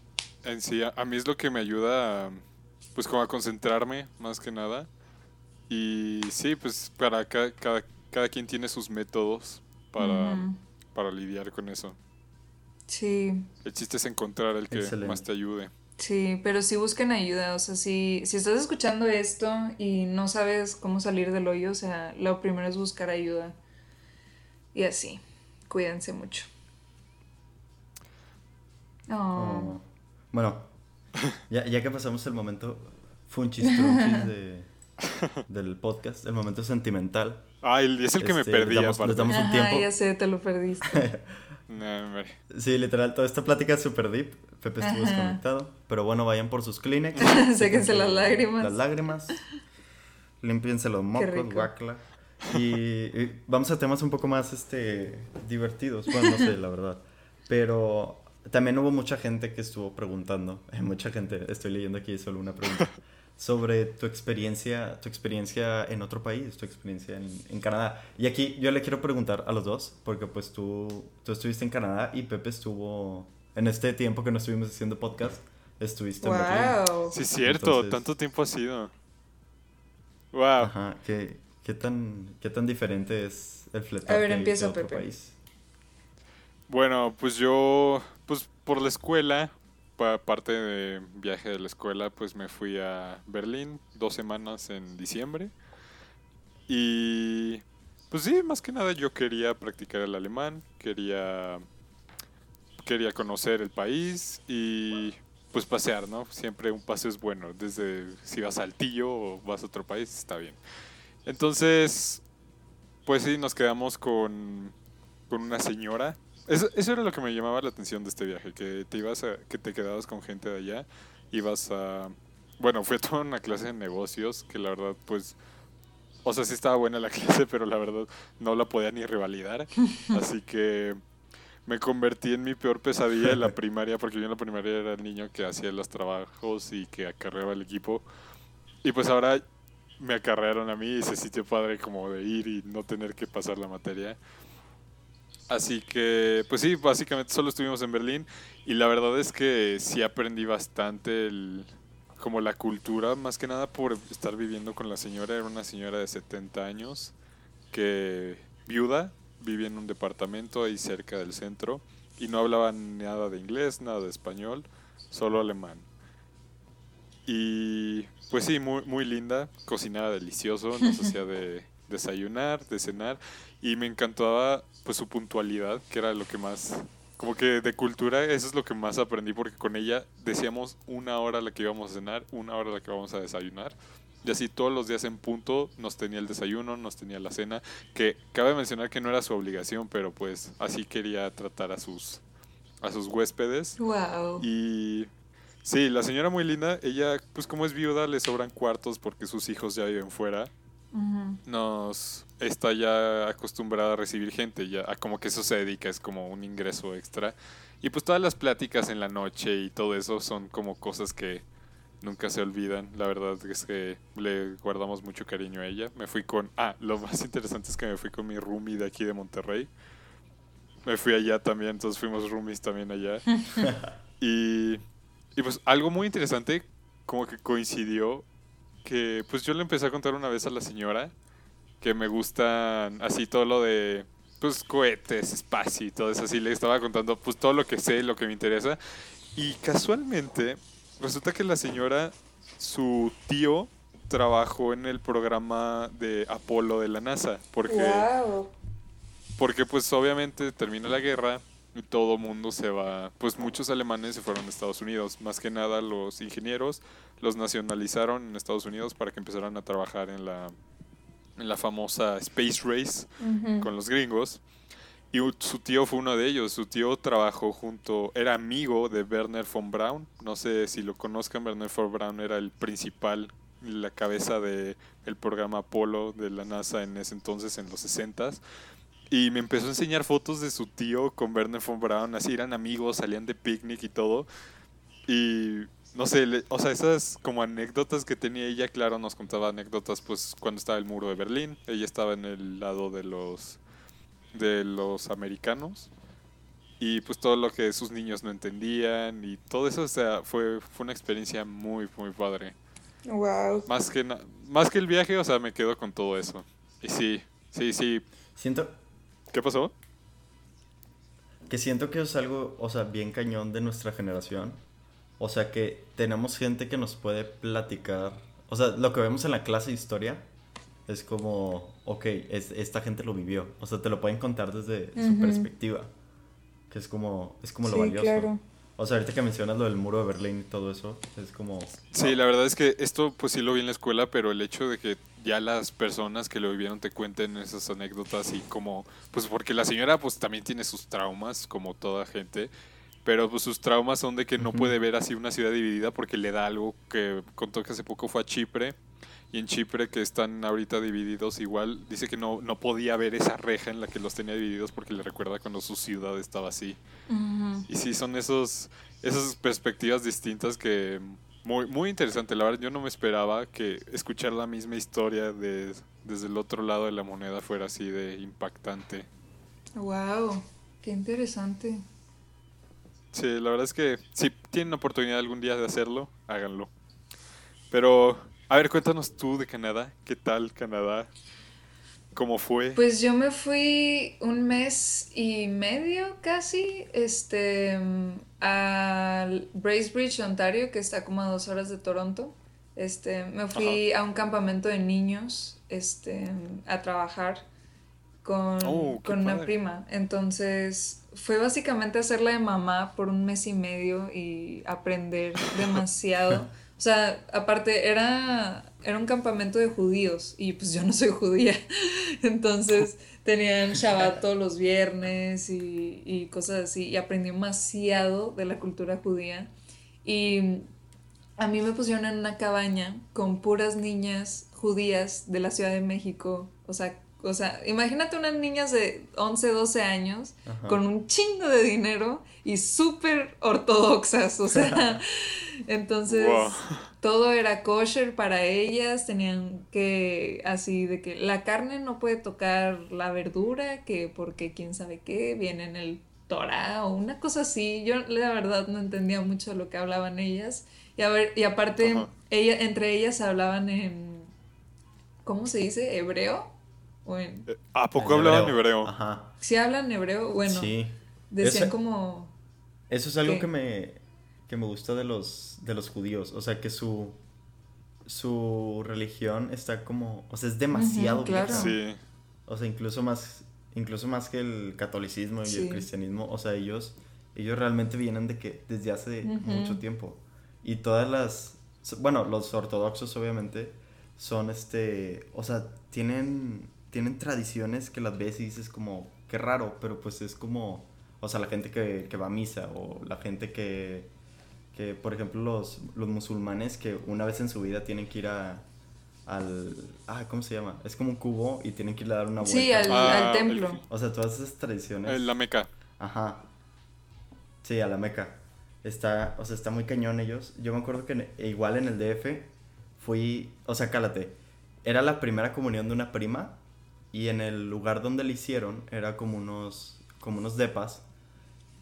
en sí, a, mí es lo que me ayuda, pues como a concentrarme más que nada. Y sí, pues para cada, cada, quien tiene sus métodos para, para lidiar con eso. Sí. El chiste es encontrar el que más te ayude. Sí, pero si busquen ayuda, o sea, si, si estás escuchando esto y no sabes cómo salir del hoyo, o sea, lo primero es buscar ayuda. Y así, cuídense mucho. Oh. oh. Bueno, ya, ya que pasamos el momento funchis de, del podcast, el momento sentimental. Ay, es el que me este, perdí. Les damos, un tiempo. ya sé, te lo perdiste. sí, literal, toda esta plática es super deep. Pepe estuvo desconectado. Pero bueno, vayan por sus Kleenex. Séquense las lágrimas. Las lágrimas. Límpiense los mocos, guacla. Y, vamos a temas un poco más este, divertidos. Bueno, no sé, la verdad. Pero también hubo mucha gente que estuvo preguntando. mucha gente, estoy leyendo aquí solo una pregunta sobre tu experiencia, tu experiencia en otro país, tu experiencia en, en, Canadá. Y aquí yo le quiero preguntar a los dos, porque pues tú, tú estuviste en Canadá y Pepe estuvo, en este tiempo que no estuvimos haciendo podcast, estuviste wow. en Berlín. Sí, cierto, tanto tiempo ha sido. Wow. Ajá, ¿qué, qué, tan, qué tan diferente es el fletar A ver, empieza Pepe. País? Bueno, pues yo, pues por la escuela, parte de viaje de la escuela, pues me fui a Berlín dos semanas en diciembre. Y pues sí, más que nada yo quería practicar el alemán, quería quería conocer el país y pues pasear, ¿no? Siempre un paseo es bueno, desde si vas a Altillo o vas a otro país, está bien. Entonces, pues sí, nos quedamos con, con una señora eso, eso, era lo que me llamaba la atención de este viaje, que te ibas a, que te quedabas con gente de allá, ibas a bueno, fue toda una clase de negocios que la verdad pues o sea, sí estaba buena la clase, pero la verdad no la podía ni revalidar, así que me convertí en mi peor pesadilla en la primaria, porque yo en la primaria era el niño que hacía los trabajos y que acarreaba el equipo. Y pues ahora me acarrearon a mí y ese sitio padre como de ir y no tener que pasar la materia. Así que, pues sí, básicamente solo estuvimos en Berlín y la verdad es que sí aprendí bastante el, como la cultura, más que nada por estar viviendo con la señora. Era una señora de 70 años que viuda, vivía en un departamento ahí cerca del centro y no hablaba nada de inglés, nada de español, solo alemán. Y pues sí, muy, muy linda, cocinaba delicioso, nos hacía de desayunar, de cenar y me encantaba pues su puntualidad, que era lo que más como que de cultura eso es lo que más aprendí porque con ella decíamos una hora la que íbamos a cenar, una hora la que vamos a desayunar. Y así todos los días en punto nos tenía el desayuno, nos tenía la cena, que cabe mencionar que no era su obligación, pero pues así quería tratar a sus a sus huéspedes. Wow. Y sí, la señora muy linda, ella pues como es viuda le sobran cuartos porque sus hijos ya viven fuera nos está ya acostumbrada a recibir gente, ya a como que eso se dedica, es como un ingreso extra. Y pues todas las pláticas en la noche y todo eso son como cosas que nunca se olvidan. La verdad es que le guardamos mucho cariño a ella. Me fui con... Ah, lo más interesante es que me fui con mi roomie de aquí de Monterrey. Me fui allá también, entonces fuimos roomies también allá. y, y pues algo muy interesante, como que coincidió, que pues yo le empecé a contar una vez a la señora que me gustan así todo lo de pues cohetes, espacio y todo eso así. Le estaba contando pues todo lo que sé, lo que me interesa. Y casualmente resulta que la señora, su tío, trabajó en el programa de Apolo de la NASA. Porque, porque pues obviamente termina la guerra todo mundo se va, pues muchos alemanes se fueron a Estados Unidos, más que nada los ingenieros los nacionalizaron en Estados Unidos para que empezaran a trabajar en la, en la famosa Space Race con los gringos. Y su tío fue uno de ellos. Su tío trabajó junto, era amigo de Werner von Braun. No sé si lo conozcan, Werner von Braun era el principal, la cabeza del el programa Apolo de la NASA en ese entonces, en los 60 Y me empezó a enseñar fotos de su tío con Werner von Braun. Así eran amigos, salían de picnic y todo. Y no sé, o sea, esas como anécdotas que tenía ella, claro, nos contaba anécdotas pues cuando estaba el muro de Berlín. Ella estaba en el lado de los de los americanos y pues todo lo que sus niños no entendían y todo eso, o sea, fue, fue una experiencia muy, muy padre. Wow. Más que, más que el viaje, o sea, me quedo con todo eso. Y sí, sí, sí. Siento... ¿Qué pasó? Que siento que es algo, o sea, bien cañón de nuestra generación. O sea, que tenemos gente que nos puede platicar. O sea, lo que vemos en la clase de historia es como, ok, es, esta gente lo vivió. O sea, te lo pueden contar desde su perspectiva. Que es como, es como lo valioso. Claro. O sea, ahorita que mencionas lo del muro de Berlín y todo eso, es como... Sí, la verdad es que esto pues sí lo vi en la escuela, pero el hecho de que ya las personas que lo vivieron te cuenten esas anécdotas y como, pues porque la señora pues también tiene sus traumas, como toda gente, pero pues sus traumas son de que no puede ver así una ciudad dividida porque le da algo que contó que hace poco fue a Chipre y en Chipre que están ahorita divididos igual, dice que no, no podía ver esa reja en la que los tenía divididos porque le recuerda cuando su ciudad estaba así. Y sí, son esos, esas perspectivas distintas que muy, muy interesante. La verdad, yo no me esperaba que escuchar la misma historia de, desde el otro lado de la moneda fuera así de impactante. Wow, qué interesante. Sí, la verdad es que si tienen oportunidad algún día de hacerlo, háganlo. Pero a ver, cuéntanos tú de Canadá. ¿Qué tal Canadá? ¿Cómo fue? Pues yo me fui un mes y medio casi, este, a Bracebridge, Ontario, que está como a dos horas de Toronto. Este, me fui a un campamento de niños, este, a trabajar con, oh, con una prima. Entonces, fue básicamente hacerla de mamá por un mes y medio y aprender demasiado. O sea, aparte era, era un campamento de judíos y pues yo no soy judía. Entonces tenían Shabbat todos los viernes y, y cosas así. Y aprendí demasiado de la cultura judía. Y a mí me pusieron en una cabaña con puras niñas judías de la Ciudad de México. O sea, o sea, imagínate unas niñas de 11, 12 años con un chingo de dinero y súper ortodoxas, o sea, entonces todo era kosher para ellas, tenían que, así de que la carne no puede tocar la verdura, que porque quién sabe qué, viene en el Torah o una cosa así, yo la verdad no entendía mucho lo que hablaban ellas, y a ver, y aparte, ella, entre ellas hablaban en, ¿cómo se dice? ¿Hebreo? Eh, ¿A poco hablaban hebreo? Ajá. Sí hablan hebreo, bueno. Sí. Decían como... Eso es algo que me, que me gusta de los, de los judíos. O sea, que su, su religión está como... O sea, es demasiado claro. Sí. O sea, incluso más, incluso más que el catolicismo y el cristianismo. O sea, ellos, ellos realmente vienen de que desde hace mucho tiempo. Y todas las... Bueno, los ortodoxos obviamente son este... O sea, tienen tienen tradiciones que las ves y dices como, qué raro, pero pues es como, o sea, la gente que, que va a misa o la gente que, que por ejemplo, los, los, musulmanes que una vez en su vida tienen que ir a, al... Ah, ¿cómo se llama? Es como un cubo y tienen que ir a dar una vuelta. Sí, al, Ah, templo. O sea, todas esas tradiciones. En la meca. Ajá. Sí, a la Meca. Está, o sea, está muy cañón ellos. Yo me acuerdo que en- e igual en el DF fui, o sea, cálate. Era la primera comunión de una prima y en el lugar donde le hicieron era como unos como unos depas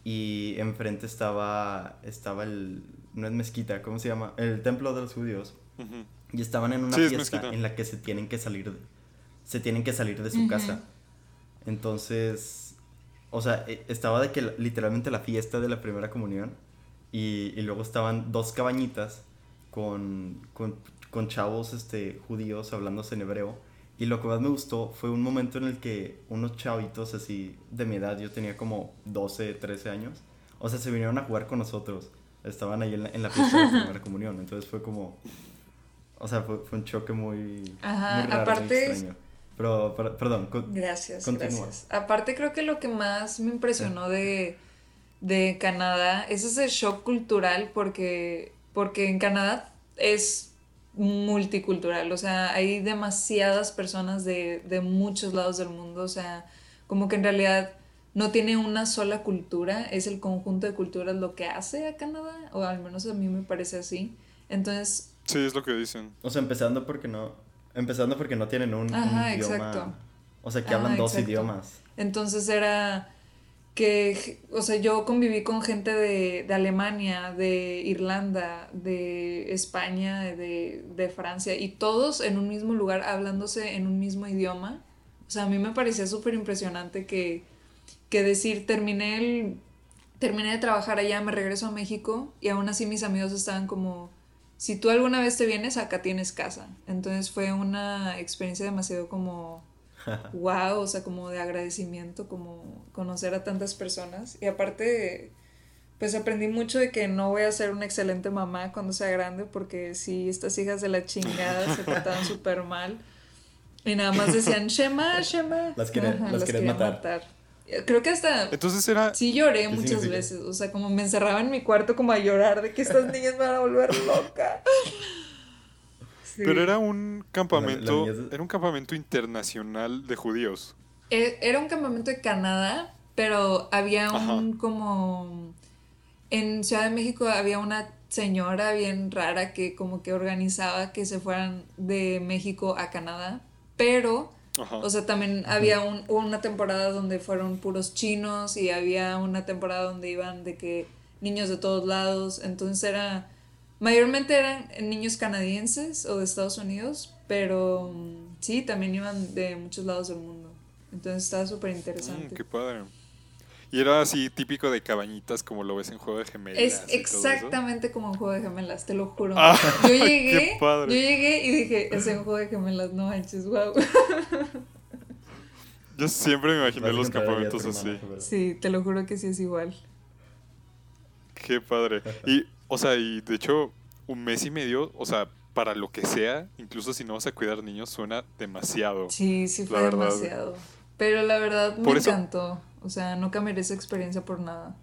y enfrente estaba estaba el no es mezquita, ¿cómo se llama? El templo de los judíos. Y estaban en una Sí, fiesta en la que se tienen que salir de, se tienen que salir de su casa. Entonces, o sea, e- estaba de que literalmente la fiesta de la primera comunión y, y luego estaban dos cabañitas con, con, con chavos este, judíos hablándose en hebreo. Y lo que más me gustó fue un momento en el que unos chavitos así de mi edad, yo tenía como 12, 13 años, o sea, se vinieron a jugar con nosotros. Estaban ahí en la, en la fiesta de la primera comunión. Entonces fue como, o sea, fue, fue un choque muy, Ajá, muy raro, muy aparte- extraño. Pero, perdón, con- Gracias, gracias. Aparte creo que lo que más me impresionó de, de Canadá es ese shock cultural porque, porque en Canadá es multicultural, o sea, hay demasiadas personas de, de muchos lados del mundo, o sea, como que en realidad no tiene una sola cultura, es el conjunto de culturas lo que hace a Canadá, o al menos a mí me parece así. Entonces, Sí, es lo que dicen. O sea, empezando porque no. Empezando porque no tienen un, un Ajá, idioma. exacto. O sea, que Ajá, hablan dos exacto. idiomas. Entonces era que, o sea, yo conviví con gente de, de Alemania, de Irlanda, de España, de, de Francia, y todos en un mismo lugar hablándose en un mismo idioma. O sea, a mí me parecía súper impresionante que, que decir, terminé el, terminé de trabajar allá, me regreso a México, y aún así mis amigos estaban como, si tú alguna vez te vienes, acá tienes casa. Entonces fue una experiencia demasiado como wow, o sea, como de agradecimiento, como conocer a tantas personas. Y aparte, pues aprendí mucho de que no voy a ser una excelente mamá cuando sea grande, porque sí, estas hijas de la chingada se trataban súper mal. Y nada más decían, Shema, Shema. Las querían- las matar. Creo que hasta Entonces era. Sí lloré ¿Qué muchas significa? veces, o sea, como me encerraba en mi cuarto como a llorar de que estas niñas me van a volver loca. Sí. Pero era un campamento. la niña es- Era un campamento internacional de judíos. E- Era un campamento de Canadá, pero había un Ajá. como... En Ciudad de México había una señora bien rara que como que organizaba que se fueran de México a Canadá, pero... Ajá. O sea, también había un- una temporada donde fueron puros chinos y había una temporada donde iban de que niños de todos lados. Entonces era, mayormente eran niños canadienses o de Estados Unidos, pero mm, sí, también iban de muchos lados del mundo. Entonces estaba súper Mm, interesante. qué padre. Y era así típico de cabañitas como lo ves en Juego de Gemelas. Es exactamente como un juego de gemelas, te lo juro. Ah, yo qué llegué, padre. yo llegué y dije, es un juego de gemelas, no manches, wow. Yo siempre me imaginé los campamentos así. Sí, te lo juro que sí es igual. Qué padre. Y, o sea, y de hecho, un mes y medio, o sea, para lo que sea, incluso si no vas a cuidar niños, suena demasiado. Sí, sí fue La verdad. demasiado. Pero la verdad me eso- encantó. O sea, no cambiaría esa experiencia por nada.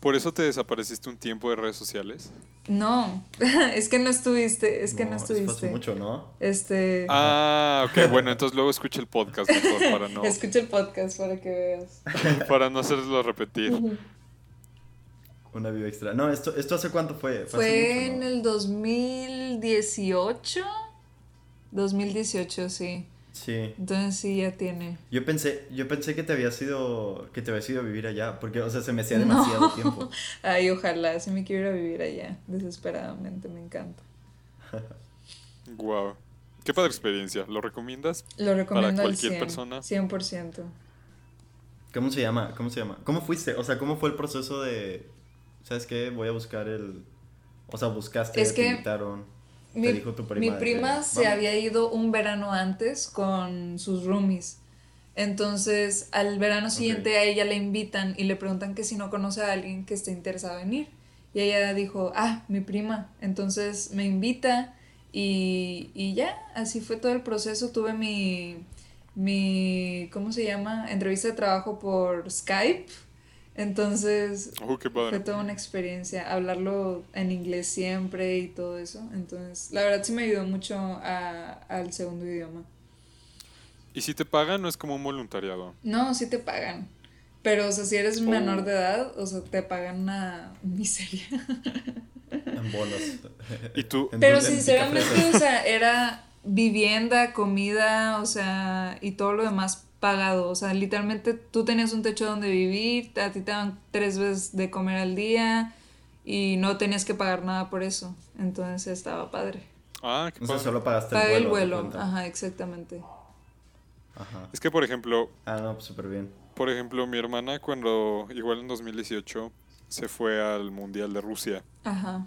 ¿Por eso te desapareciste un tiempo de redes sociales? No, es que no estuviste, es que no, estuviste. mucho, ¿no? Este, Ah, ok, bueno, entonces luego escucha el podcast mejor para no, escucha el podcast para que veas. para no hacerlo repetir. Una vida extra. No, esto, ¿esto hace cuánto fue? hace Fue mucho, en ¿no? el 2018. 2018, sí. Sí. Entonces sí, ya tiene. Yo pensé, yo pensé que te habías ido, que te habías ido a vivir allá, porque, o sea, se me hacía No. demasiado tiempo. Ay, ojalá, si me quiero ir a vivir allá, desesperadamente, me encanta. Wow. Qué padre experiencia. ¿Lo recomiendas? Lo recomiendo al cualquier 100, persona. 100%. ¿Cómo se llama? ¿Cómo se llama? ¿Cómo fuiste? O sea, ¿cómo fue el proceso de, ¿sabes qué? Voy a buscar el, o sea, buscaste, Es te que invitaron, Mi, te dijo tu prima. mi que, prima se "Vamos". había ido un verano antes con sus roomies. Entonces, al verano siguiente a ella le invitan y le preguntan que si no conoce a alguien que esté interesado en ir. Y ella dijo, ah, mi prima. Entonces me invita y, y ya, así fue todo el proceso. Tuve mi, mi, ¿cómo se llama? Entrevista de trabajo por Skype. Entonces, oh, fue toda una experiencia, hablarlo en inglés siempre y todo eso. Entonces, la verdad sí me ayudó mucho a, al segundo idioma. ¿Y si te pagan no es como un voluntariado? No, sí te pagan. Pero, o sea, si eres menor oh. de edad, o sea, te pagan una miseria. En bonos. ¿Y tú? Pero sinceramente, o sea, era vivienda, comida, o sea, y todo lo demás pagado. O sea, literalmente tú tenías un techo donde vivir, a ti te daban tres veces de comer al día y no tenías que pagar nada por eso. Entonces estaba padre. Ah, qué O sea, solo pagaste el vuelo. el vuelo, ajá, exactamente. Ajá. Es que, por ejemplo... Ah, no, pues súper bien. Por ejemplo, mi hermana cuando, igual en 2018, se fue al Mundial de Rusia. Ajá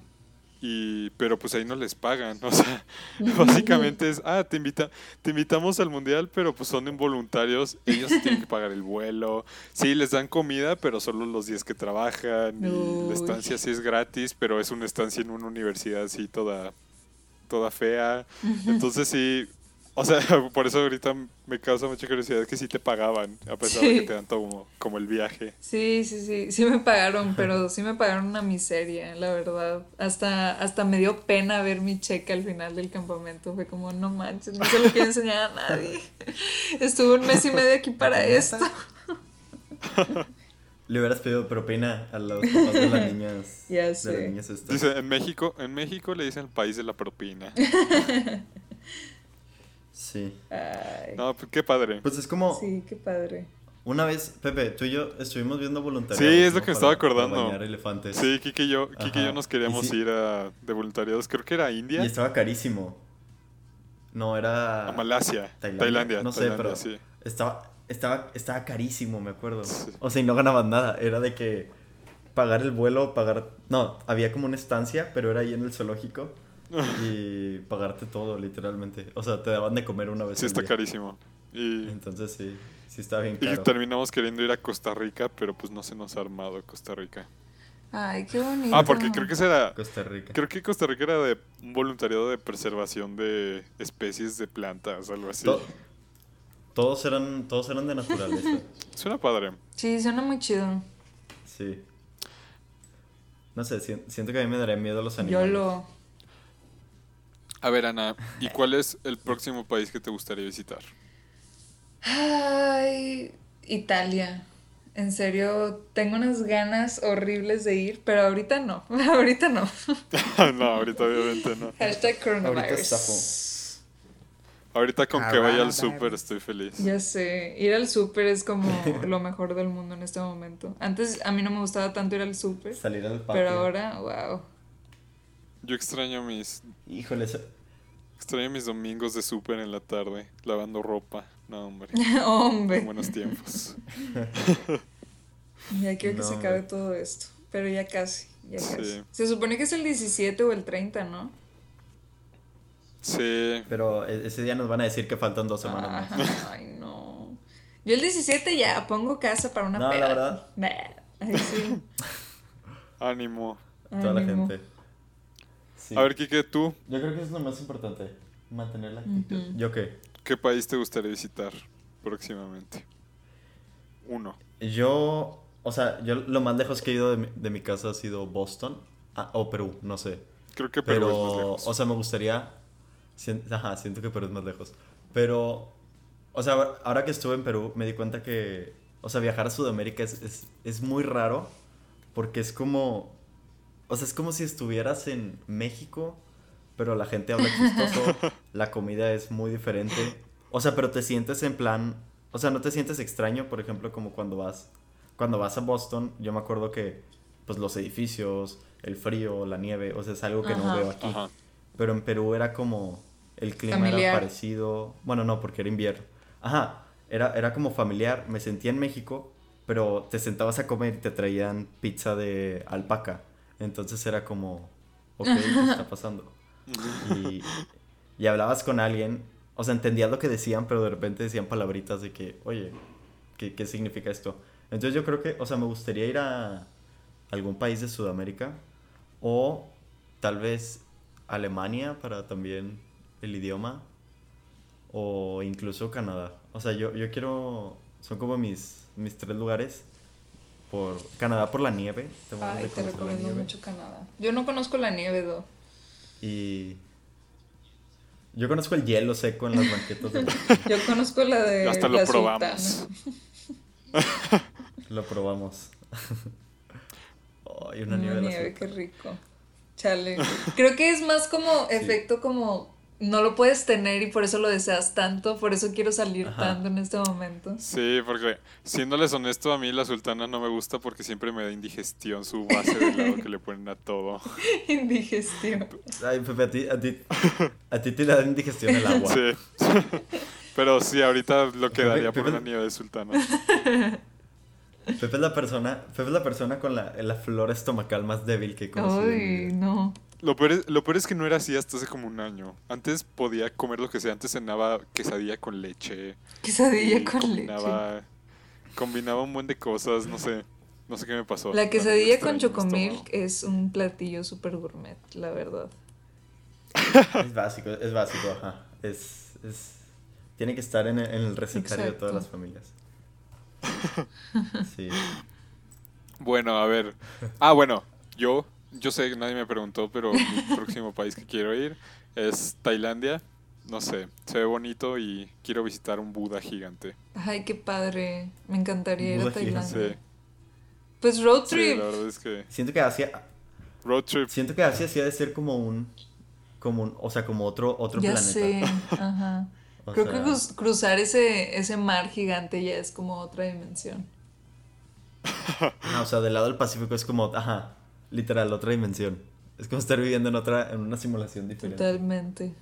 y pero pues ahí no les pagan, o sea, básicamente es, ah, te invita, te invitamos al mundial, pero pues son involuntarios, ellos tienen que pagar el vuelo, sí les dan comida, pero solo los días que trabajan, y la estancia sí es gratis, pero es una estancia en una universidad así toda toda fea. Entonces sí, o sea, por eso ahorita me causa mucha curiosidad que sí te pagaban, a pesar de que te dan como, como el viaje. Sí, sí, sí, sí me pagaron, pero sí me pagaron una miseria, la verdad. Hasta, hasta me dio pena ver mi cheque al final del campamento. Fue como, no manches, no se lo quiero enseñar a nadie. Estuve un mes y medio aquí para esto. Le hubieras pedido propina a los papás de las niñas. Ya sé. De las niñas Dice, en México, en México le dicen el país de la propina. Sí. No, pues qué padre. Pues es como. Sí, qué padre. Una vez, Pepe, tú y yo estuvimos viendo voluntariados. Sí, es lo que me estaba acordando. elefantes. Sí, Kike y yo, Kike y yo nos queríamos ir a, de voluntariados. Creo que era India. Y estaba carísimo. No, era. A Malasia. Tailandia. no sé, pero. Sí. Estaba, estaba, estaba carísimo, me acuerdo. O sea, y no ganaban nada. Era de que pagar el vuelo, pagar. No, había como una estancia, pero era ahí en el zoológico. y pagarte todo, literalmente. O sea, te daban de comer una vez. Sí, está carísimo. Y... Entonces sí, sí está bien caro. Y terminamos queriendo ir a Costa Rica, pero pues no se nos ha armado Costa Rica. Ay, qué bonito. Ah, porque creo que era. Costa Rica. Creo que Costa Rica era de un voluntariado de preservación de especies de plantas, algo así. todos eran, todos eran de naturaleza. suena padre. Sí, suena muy chido. Sí. No sé, siento que a mí me daría miedo los animales. Yo lo. A ver, Ana, ¿y cuál es el próximo país que te gustaría visitar? Ay, Italia. En serio, tengo unas ganas horribles de ir, pero ahorita no. ahorita no. no, ahorita obviamente no. Hashtag coronavirus. Ahorita, con que vaya al súper estoy feliz. Ya sé, ir al súper es como lo mejor del mundo en este momento. Antes a mí no me gustaba tanto ir al súper. Salir al patio. Pero ahora, wow. Yo extraño mis. Híjole, extraño mis domingos de súper en la tarde, lavando ropa. No, hombre. hombre. buenos tiempos. ya quiero que se acabe todo esto. Pero ya casi, ya casi. Se supone que es el 17 o el 30, ¿no? Sí. Pero e-, ese día nos van a decir que faltan dos semanas más. Ay, no. Yo el 17 ya pongo casa para una No, la verdad. Ay, sí. Ánimo. Toda la gente. A ver, Kike, tú. Yo creo que es lo más importante, mantener la actitud. ¿Yo qué? ¿Qué país te gustaría visitar próximamente? Uno. Yo, o sea, yo lo más lejos que he ido de mi, casa ha sido Boston ah, o Perú, no sé. Creo que Perú es más lejos. O sea, me gustaría, ajá, siento que Perú es más lejos. Pero, o sea, ahora que estuve en Perú me di cuenta que, o sea, viajar a Sudamérica es, es, es muy raro porque es como o sea, es como si estuvieras en México, pero la gente habla chistoso, la comida es muy diferente. O sea, pero te sientes en plan, o sea, no te sientes extraño, por ejemplo, como cuando vas cuando vas a Boston, yo me acuerdo que pues los edificios, el frío, la nieve, o sea, es algo que no veo aquí. Pero en Perú era como el clima era parecido, bueno, no, porque era invierno. Ajá, era era como familiar, me sentía en México, pero te sentabas a comer y te traían pizza de alpaca. Entonces era como, ok, ¿qué está pasando? Y, y, hablabas con alguien, o sea, entendías lo que decían, pero de repente decían palabritas de que, oye, ¿qué, qué significa esto? Entonces yo creo que, o sea, me gustaría ir a algún país de Sudamérica o tal vez Alemania para también el idioma o incluso Canadá. O sea, yo, yo quiero, son como mis, mis tres lugares por Canadá por la nieve. Ay, te recomiendo mucho Canadá. Yo no conozco la nieve, Do. Y yo conozco el hielo seco en las banquetas de Yo conozco la de Hasta lo probamos. lo probamos. Ay, una, nieve, nieve qué rico. Chale. Creo que es más como efecto como no lo puedes tener y por eso lo deseas tanto, por eso quiero salir tanto en este momento. Sí, porque siéndoles honesto, a mí la sultana no me gusta porque siempre me da indigestión su base de helado que le ponen a todo. indigestión. Ay, Pepe, a ti, a ti, a ti te da indigestión el agua. Sí. Pero sí, ahorita lo quedaría por una nieve de sultana. Pepe es la persona, Pepe es la persona con la, la flora estomacal más débil que he conocido. Ay, no. Lo peor, es, lo peor es que no era así hasta hace como un año. Antes podía comer lo que sea. Antes cenaba quesadilla con leche. Quesadilla con combinaba, leche. Combinaba un buen de cosas, no sé. No sé qué me pasó. La quesadilla con chocomilk es un platillo súper gourmet, la verdad. Es básico, es básico, ajá. Es, es, tiene que estar en el, en el recetario de todas las familias. Sí. Bueno, a ver. Ah, bueno, yo yo sé, nadie me preguntó, pero mi próximo país que quiero ir es Tailandia. No sé, se ve bonito y quiero visitar un Buda gigante. Ay, qué padre. Me encantaría ir a Tailandia. Pues road trip. la verdad es que... Siento que Asia... Road trip. Siento que Asia sí ha de ser como un... Como un, o sea, como otro, otro ya planeta. Sé. Ajá. Creo que cruzar ese, ese mar gigante ya es como otra dimensión. o sea, del lado del Pacífico es como, ajá, literal, otra dimensión. Es como estar viviendo en otra, en una simulación diferente. Totalmente.